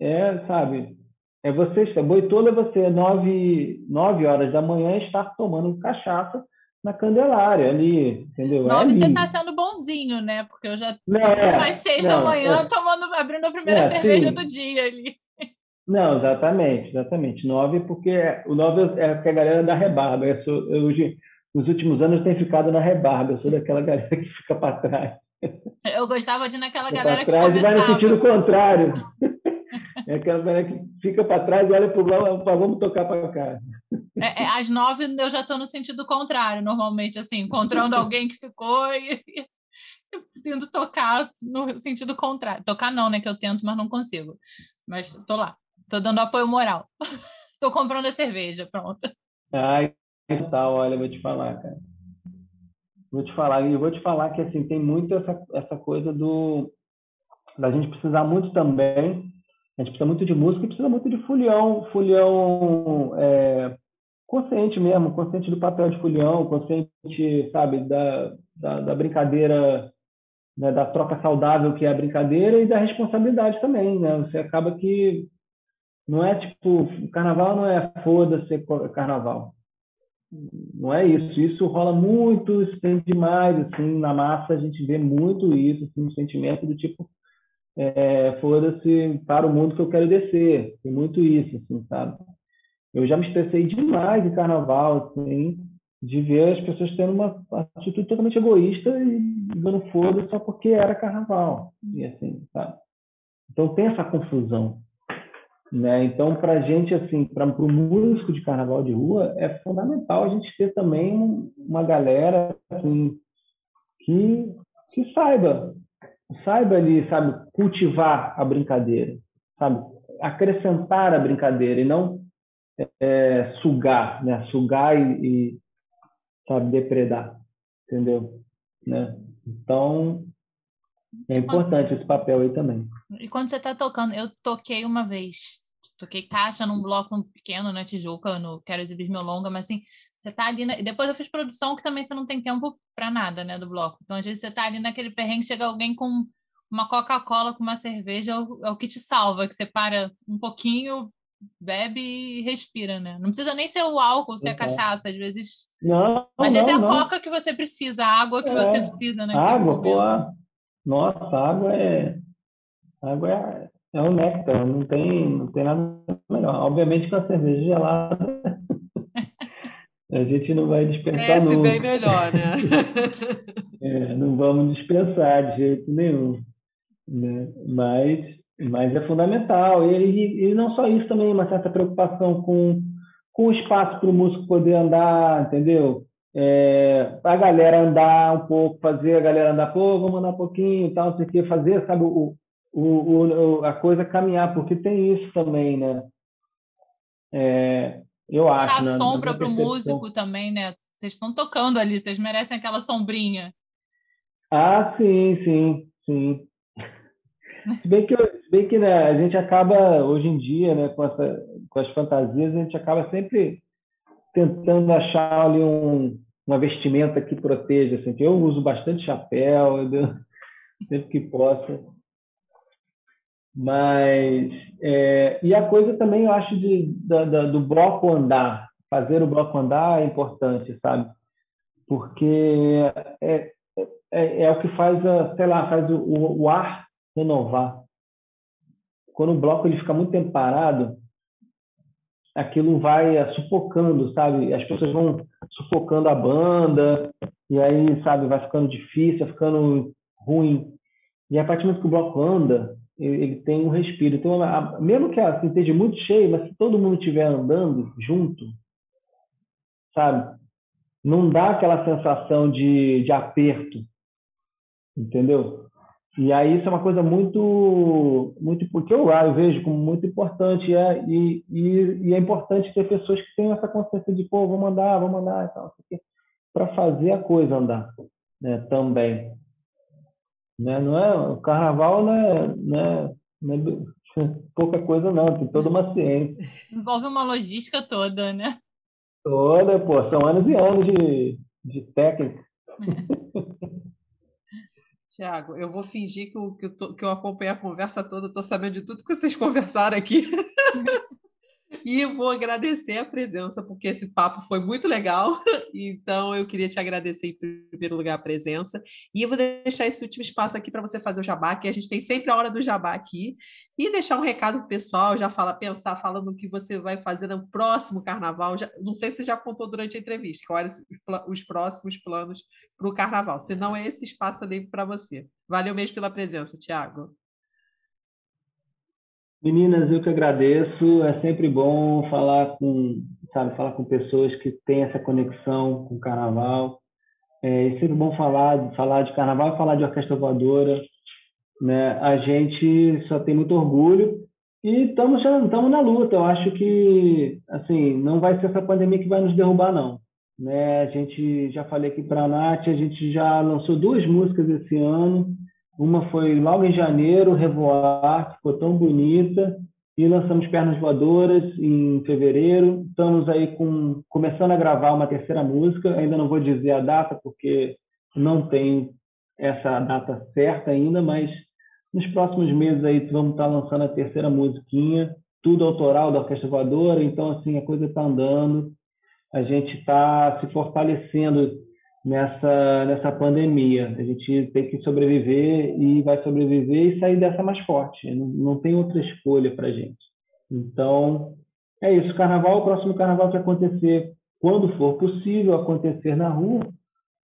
é, sabe, é você, boitola é você, nove, nove horas da manhã, estar tomando cachaça na Candelária ali, entendeu? É nove é você está sendo bonzinho, né? Porque eu já não, é, mais seis não, da manhã é, tomando, abrindo a primeira é, cerveja sim. do dia ali. Não, exatamente, exatamente. Nove, porque o nove é porque a galera da rebarba. Eu, sou, eu, nos últimos anos tem ficado na rebarba. Eu sou daquela galera que fica para trás. Eu gostava de ir naquela galera que trás começava... vai no sentido contrário. É aquela galera que fica para trás e olha para o lado, vamos tocar para cá. É, é, às nove eu já estou no sentido contrário, normalmente, assim, encontrando alguém que ficou e, e tendo tocar no sentido contrário. Tocar não, né? Que eu tento, mas não consigo. Mas tô lá, tô dando apoio moral. tô comprando a cerveja, pronto. Ai, tal, olha, vou te falar, cara. Vou te falar, e vou te falar que assim, tem muito essa, essa coisa do da gente precisar muito também, a gente precisa muito de música e precisa muito de fulhão, fulhão é, consciente mesmo, consciente do papel de fulhão, consciente, sabe, da, da, da brincadeira, né, da troca saudável que é a brincadeira e da responsabilidade também, né? Você acaba que não é tipo, carnaval não é foda-se carnaval não é isso. Isso rola muito, isso tem demais, assim, na massa a gente vê muito isso, assim, um sentimento do tipo, é, foda-se para o mundo que eu quero descer. Tem muito isso, assim, sabe? Eu já me estressei demais em carnaval, assim, de ver as pessoas tendo uma atitude totalmente egoísta e dando foda só porque era carnaval. E assim, sabe? Então tem essa confusão. Né? Então, para a gente, assim, para o músico de carnaval de rua, é fundamental a gente ter também uma galera assim, que, que saiba, saiba ali, sabe, cultivar a brincadeira, sabe, acrescentar a brincadeira e não é, sugar, né? Sugar e, e, sabe, depredar, entendeu? Né? Então, é importante esse papel aí também. E quando você está tocando, eu toquei uma vez, toquei caixa num bloco pequeno na Tijuca, no Quero Exibir Meu Longa, mas assim, você tá ali. Na... Depois eu fiz produção, que também você não tem tempo para nada, né, do bloco. Então, às vezes você tá ali naquele perrengue, chega alguém com uma Coca-Cola, com uma cerveja, é o, é o que te salva, que você para um pouquinho, bebe e respira, né? Não precisa nem ser o álcool, ser a cachaça, às vezes. Não. Às vezes é a não. coca que você precisa, a água que é. você precisa, né? Água, pô. Nossa, água é. Água é, é um néctar, não tem, não tem nada melhor. Obviamente com a cerveja gelada. a gente não vai dispensar Esse nunca. bem melhor, né? é, não vamos dispensar de jeito nenhum. Né? Mas, mas é fundamental. E, e, e não só isso também, uma certa preocupação com, com o espaço para o músico poder andar, entendeu? é, a galera andar um pouco, fazer a galera andar, pô, vamos andar um pouquinho, tal, não sei o que, fazer, sabe, o, o, o, a coisa caminhar, porque tem isso também, né? É, eu acho. Dá né? sombra para o músico também, né? Vocês estão tocando ali, vocês merecem aquela sombrinha. Ah, sim, sim, sim. Se bem que, se bem que né, a gente acaba, hoje em dia, né, com, essa, com as fantasias, a gente acaba sempre tentando achar ali um, uma vestimenta que proteja. Assim, eu uso bastante chapéu, sempre que posso. Mas, é, e a coisa também, eu acho, de, da, da, do bloco andar, fazer o bloco andar é importante, sabe? Porque é, é, é o que faz, a, sei lá, faz o, o ar renovar, quando o bloco ele fica muito tempo parado, aquilo vai eh, sufocando, sabe? As pessoas vão sufocando a banda, e aí, sabe, vai ficando difícil, vai ficando ruim. E a partir do momento que o bloco anda, ele, tem um respiro. Então, a, mesmo que assim, esteja muito cheio, mas se todo mundo estiver andando junto, sabe? Não dá aquela sensação de, de aperto, entendeu? E aí isso é uma coisa muito, muito porque eu, eu vejo como muito importante é, e, e, e, é importante ter pessoas que tenham essa consciência de pô, vou mandar, vou mandar e tal, para fazer a coisa andar, né, também. Né? Não é o carnaval não é, não é, não é pouca coisa não, tem toda uma ciência. Envolve uma logística toda, né? Toda, pô, são anos e anos de, de técnica. Tiago, eu vou fingir que eu, que, eu tô, que eu acompanhei a conversa toda, estou sabendo de tudo que vocês conversaram aqui. E vou agradecer a presença, porque esse papo foi muito legal. Então, eu queria te agradecer, em primeiro lugar, a presença. E eu vou deixar esse último espaço aqui para você fazer o jabá, que a gente tem sempre a hora do jabá aqui. E deixar um recado para o pessoal, já fala, pensar, falando o que você vai fazer no próximo carnaval. Já, não sei se você já contou durante a entrevista, quais os próximos planos para o carnaval. Se não, é esse espaço livre para você. Valeu mesmo pela presença, Tiago. Meninas, eu que agradeço. É sempre bom falar com, sabe, falar com pessoas que têm essa conexão com o carnaval. É, é sempre bom falar, falar de carnaval e falar de orquestra voadora. Né? A gente só tem muito orgulho e estamos estamos na luta. Eu acho que assim não vai ser essa pandemia que vai nos derrubar não. Né? A gente já falei aqui para a Nath, a gente já lançou duas músicas esse ano uma foi logo em janeiro, Revoar, que ficou tão bonita. E lançamos Pernas Voadoras em fevereiro. Estamos aí com, começando a gravar uma terceira música. Ainda não vou dizer a data, porque não tem essa data certa ainda, mas nos próximos meses aí vamos estar lançando a terceira musiquinha, tudo autoral da Orquestra Voadora. Então, assim, a coisa está andando. A gente está se fortalecendo nessa, nessa pandemia. A gente tem que sobreviver e vai sobreviver e sair dessa mais forte. Não, não tem outra escolha para a gente. Então, é isso. Carnaval, o próximo carnaval que acontecer, quando for possível acontecer na rua,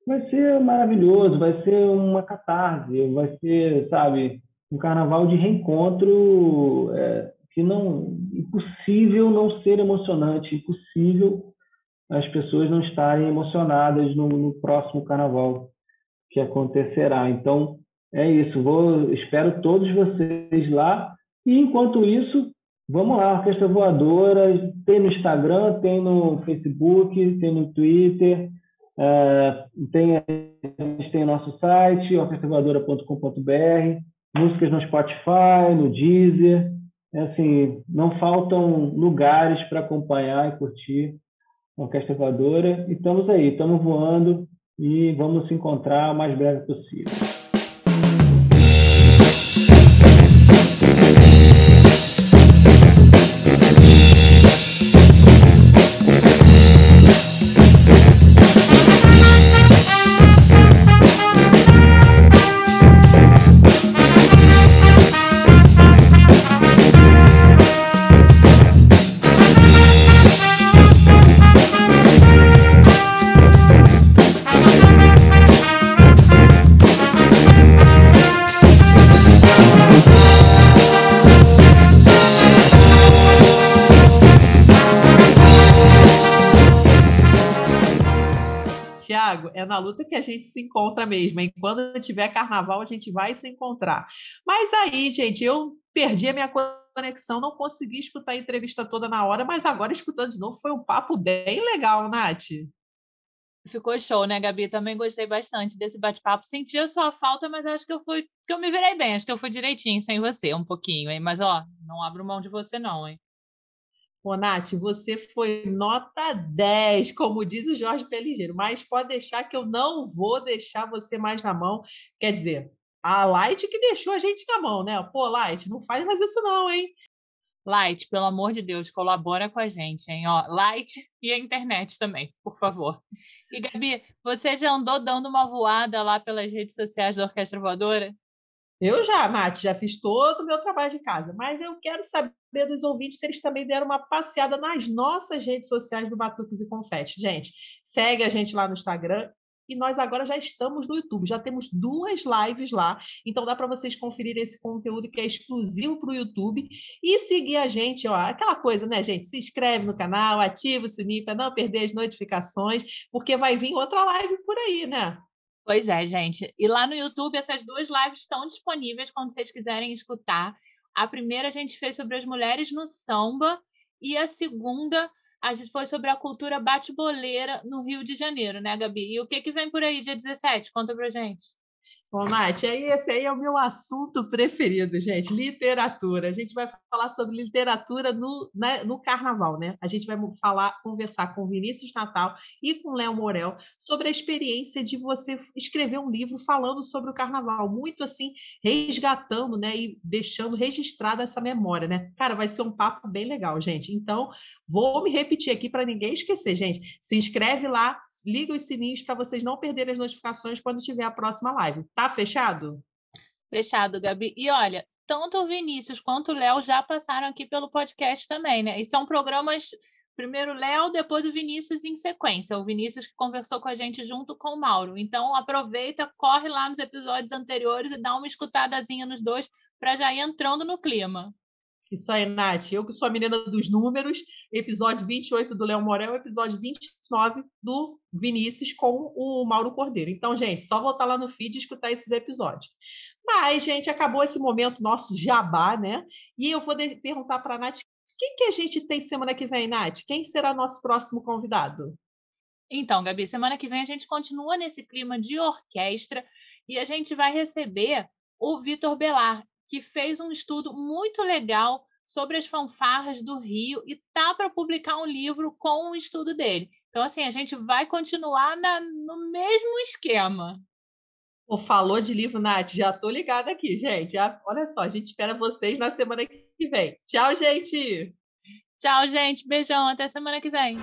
vai ser maravilhoso, vai ser uma catarse, vai ser, sabe, um carnaval de reencontro é, que não impossível não ser emocionante, impossível as pessoas não estarem emocionadas no, no próximo carnaval que acontecerá. Então, é isso. Vou, espero todos vocês lá. E enquanto isso, vamos lá, Orquestra Voadora, tem no Instagram, tem no Facebook, tem no Twitter, uh, tem, a gente tem o nosso site, orquestravoadora.com.br, músicas no Spotify, no Deezer. É assim, não faltam lugares para acompanhar e curtir Orquestra Voadora. E estamos aí, estamos voando e vamos se encontrar o mais breve possível. Gente se encontra mesmo. E quando tiver carnaval, a gente vai se encontrar. Mas aí, gente, eu perdi a minha conexão, não consegui escutar a entrevista toda na hora, mas agora escutando de novo foi um papo bem legal, Nath. Ficou show, né, Gabi? Também gostei bastante desse bate-papo. Senti a sua falta, mas acho que eu fui, que eu me virei bem, acho que eu fui direitinho sem você, um pouquinho, hein? Mas ó, não abro mão de você não, hein? Ô, Nath, você foi nota 10, como diz o Jorge Peligeiro, mas pode deixar que eu não vou deixar você mais na mão. Quer dizer, a Light que deixou a gente na mão, né? Pô, Light, não faz mais isso não, hein? Light, pelo amor de Deus, colabora com a gente, hein? Ó, Light e a internet também, por favor. E, Gabi, você já andou dando uma voada lá pelas redes sociais da Orquestra Voadora? Eu já, Nath, já fiz todo o meu trabalho de casa, mas eu quero saber dos ouvintes eles também deram uma passeada nas nossas redes sociais do Batucos e Confete. Gente, segue a gente lá no Instagram e nós agora já estamos no YouTube, já temos duas lives lá, então dá para vocês conferir esse conteúdo que é exclusivo para o YouTube e seguir a gente, ó, aquela coisa, né, gente? Se inscreve no canal, ativa o sininho para não perder as notificações, porque vai vir outra live por aí, né? Pois é, gente. E lá no YouTube, essas duas lives estão disponíveis quando vocês quiserem escutar. A primeira a gente fez sobre as mulheres no samba e a segunda a gente foi sobre a cultura bate-boleira no Rio de Janeiro, né, Gabi? E o que, que vem por aí dia 17? Conta pra gente. Bom, Nath, aí esse aí é o meu assunto preferido, gente, literatura. A gente vai falar sobre literatura no, né, no carnaval, né? A gente vai falar, conversar com Vinícius Natal e com Léo Morel sobre a experiência de você escrever um livro falando sobre o carnaval, muito assim, resgatando, né, e deixando registrada essa memória, né? Cara, vai ser um papo bem legal, gente. Então, vou me repetir aqui para ninguém esquecer, gente. Se inscreve lá, liga os sininhos para vocês não perderem as notificações quando tiver a próxima live. Tá fechado? Fechado, Gabi. E olha, tanto o Vinícius quanto o Léo já passaram aqui pelo podcast também, né? E são programas, primeiro o Léo, depois o Vinícius em sequência. O Vinícius que conversou com a gente junto com o Mauro. Então aproveita, corre lá nos episódios anteriores e dá uma escutadazinha nos dois para já ir entrando no clima. Isso aí, Nath. Eu que sou a menina dos números, episódio 28 do Léo Morel, episódio 29 do Vinícius com o Mauro Cordeiro. Então, gente, só voltar lá no feed e escutar esses episódios. Mas, gente, acabou esse momento nosso jabá, né? E eu vou perguntar para a Nath, quem que a gente tem semana que vem, Nath? Quem será nosso próximo convidado? Então, Gabi, semana que vem a gente continua nesse clima de orquestra e a gente vai receber o Vitor Belar que fez um estudo muito legal sobre as fanfarras do Rio e tá para publicar um livro com o estudo dele. Então, assim, a gente vai continuar na, no mesmo esquema. Pô, falou de livro, Nath, já tô ligada aqui, gente. Já, olha só, a gente espera vocês na semana que vem. Tchau, gente! Tchau, gente. Beijão. Até semana que vem.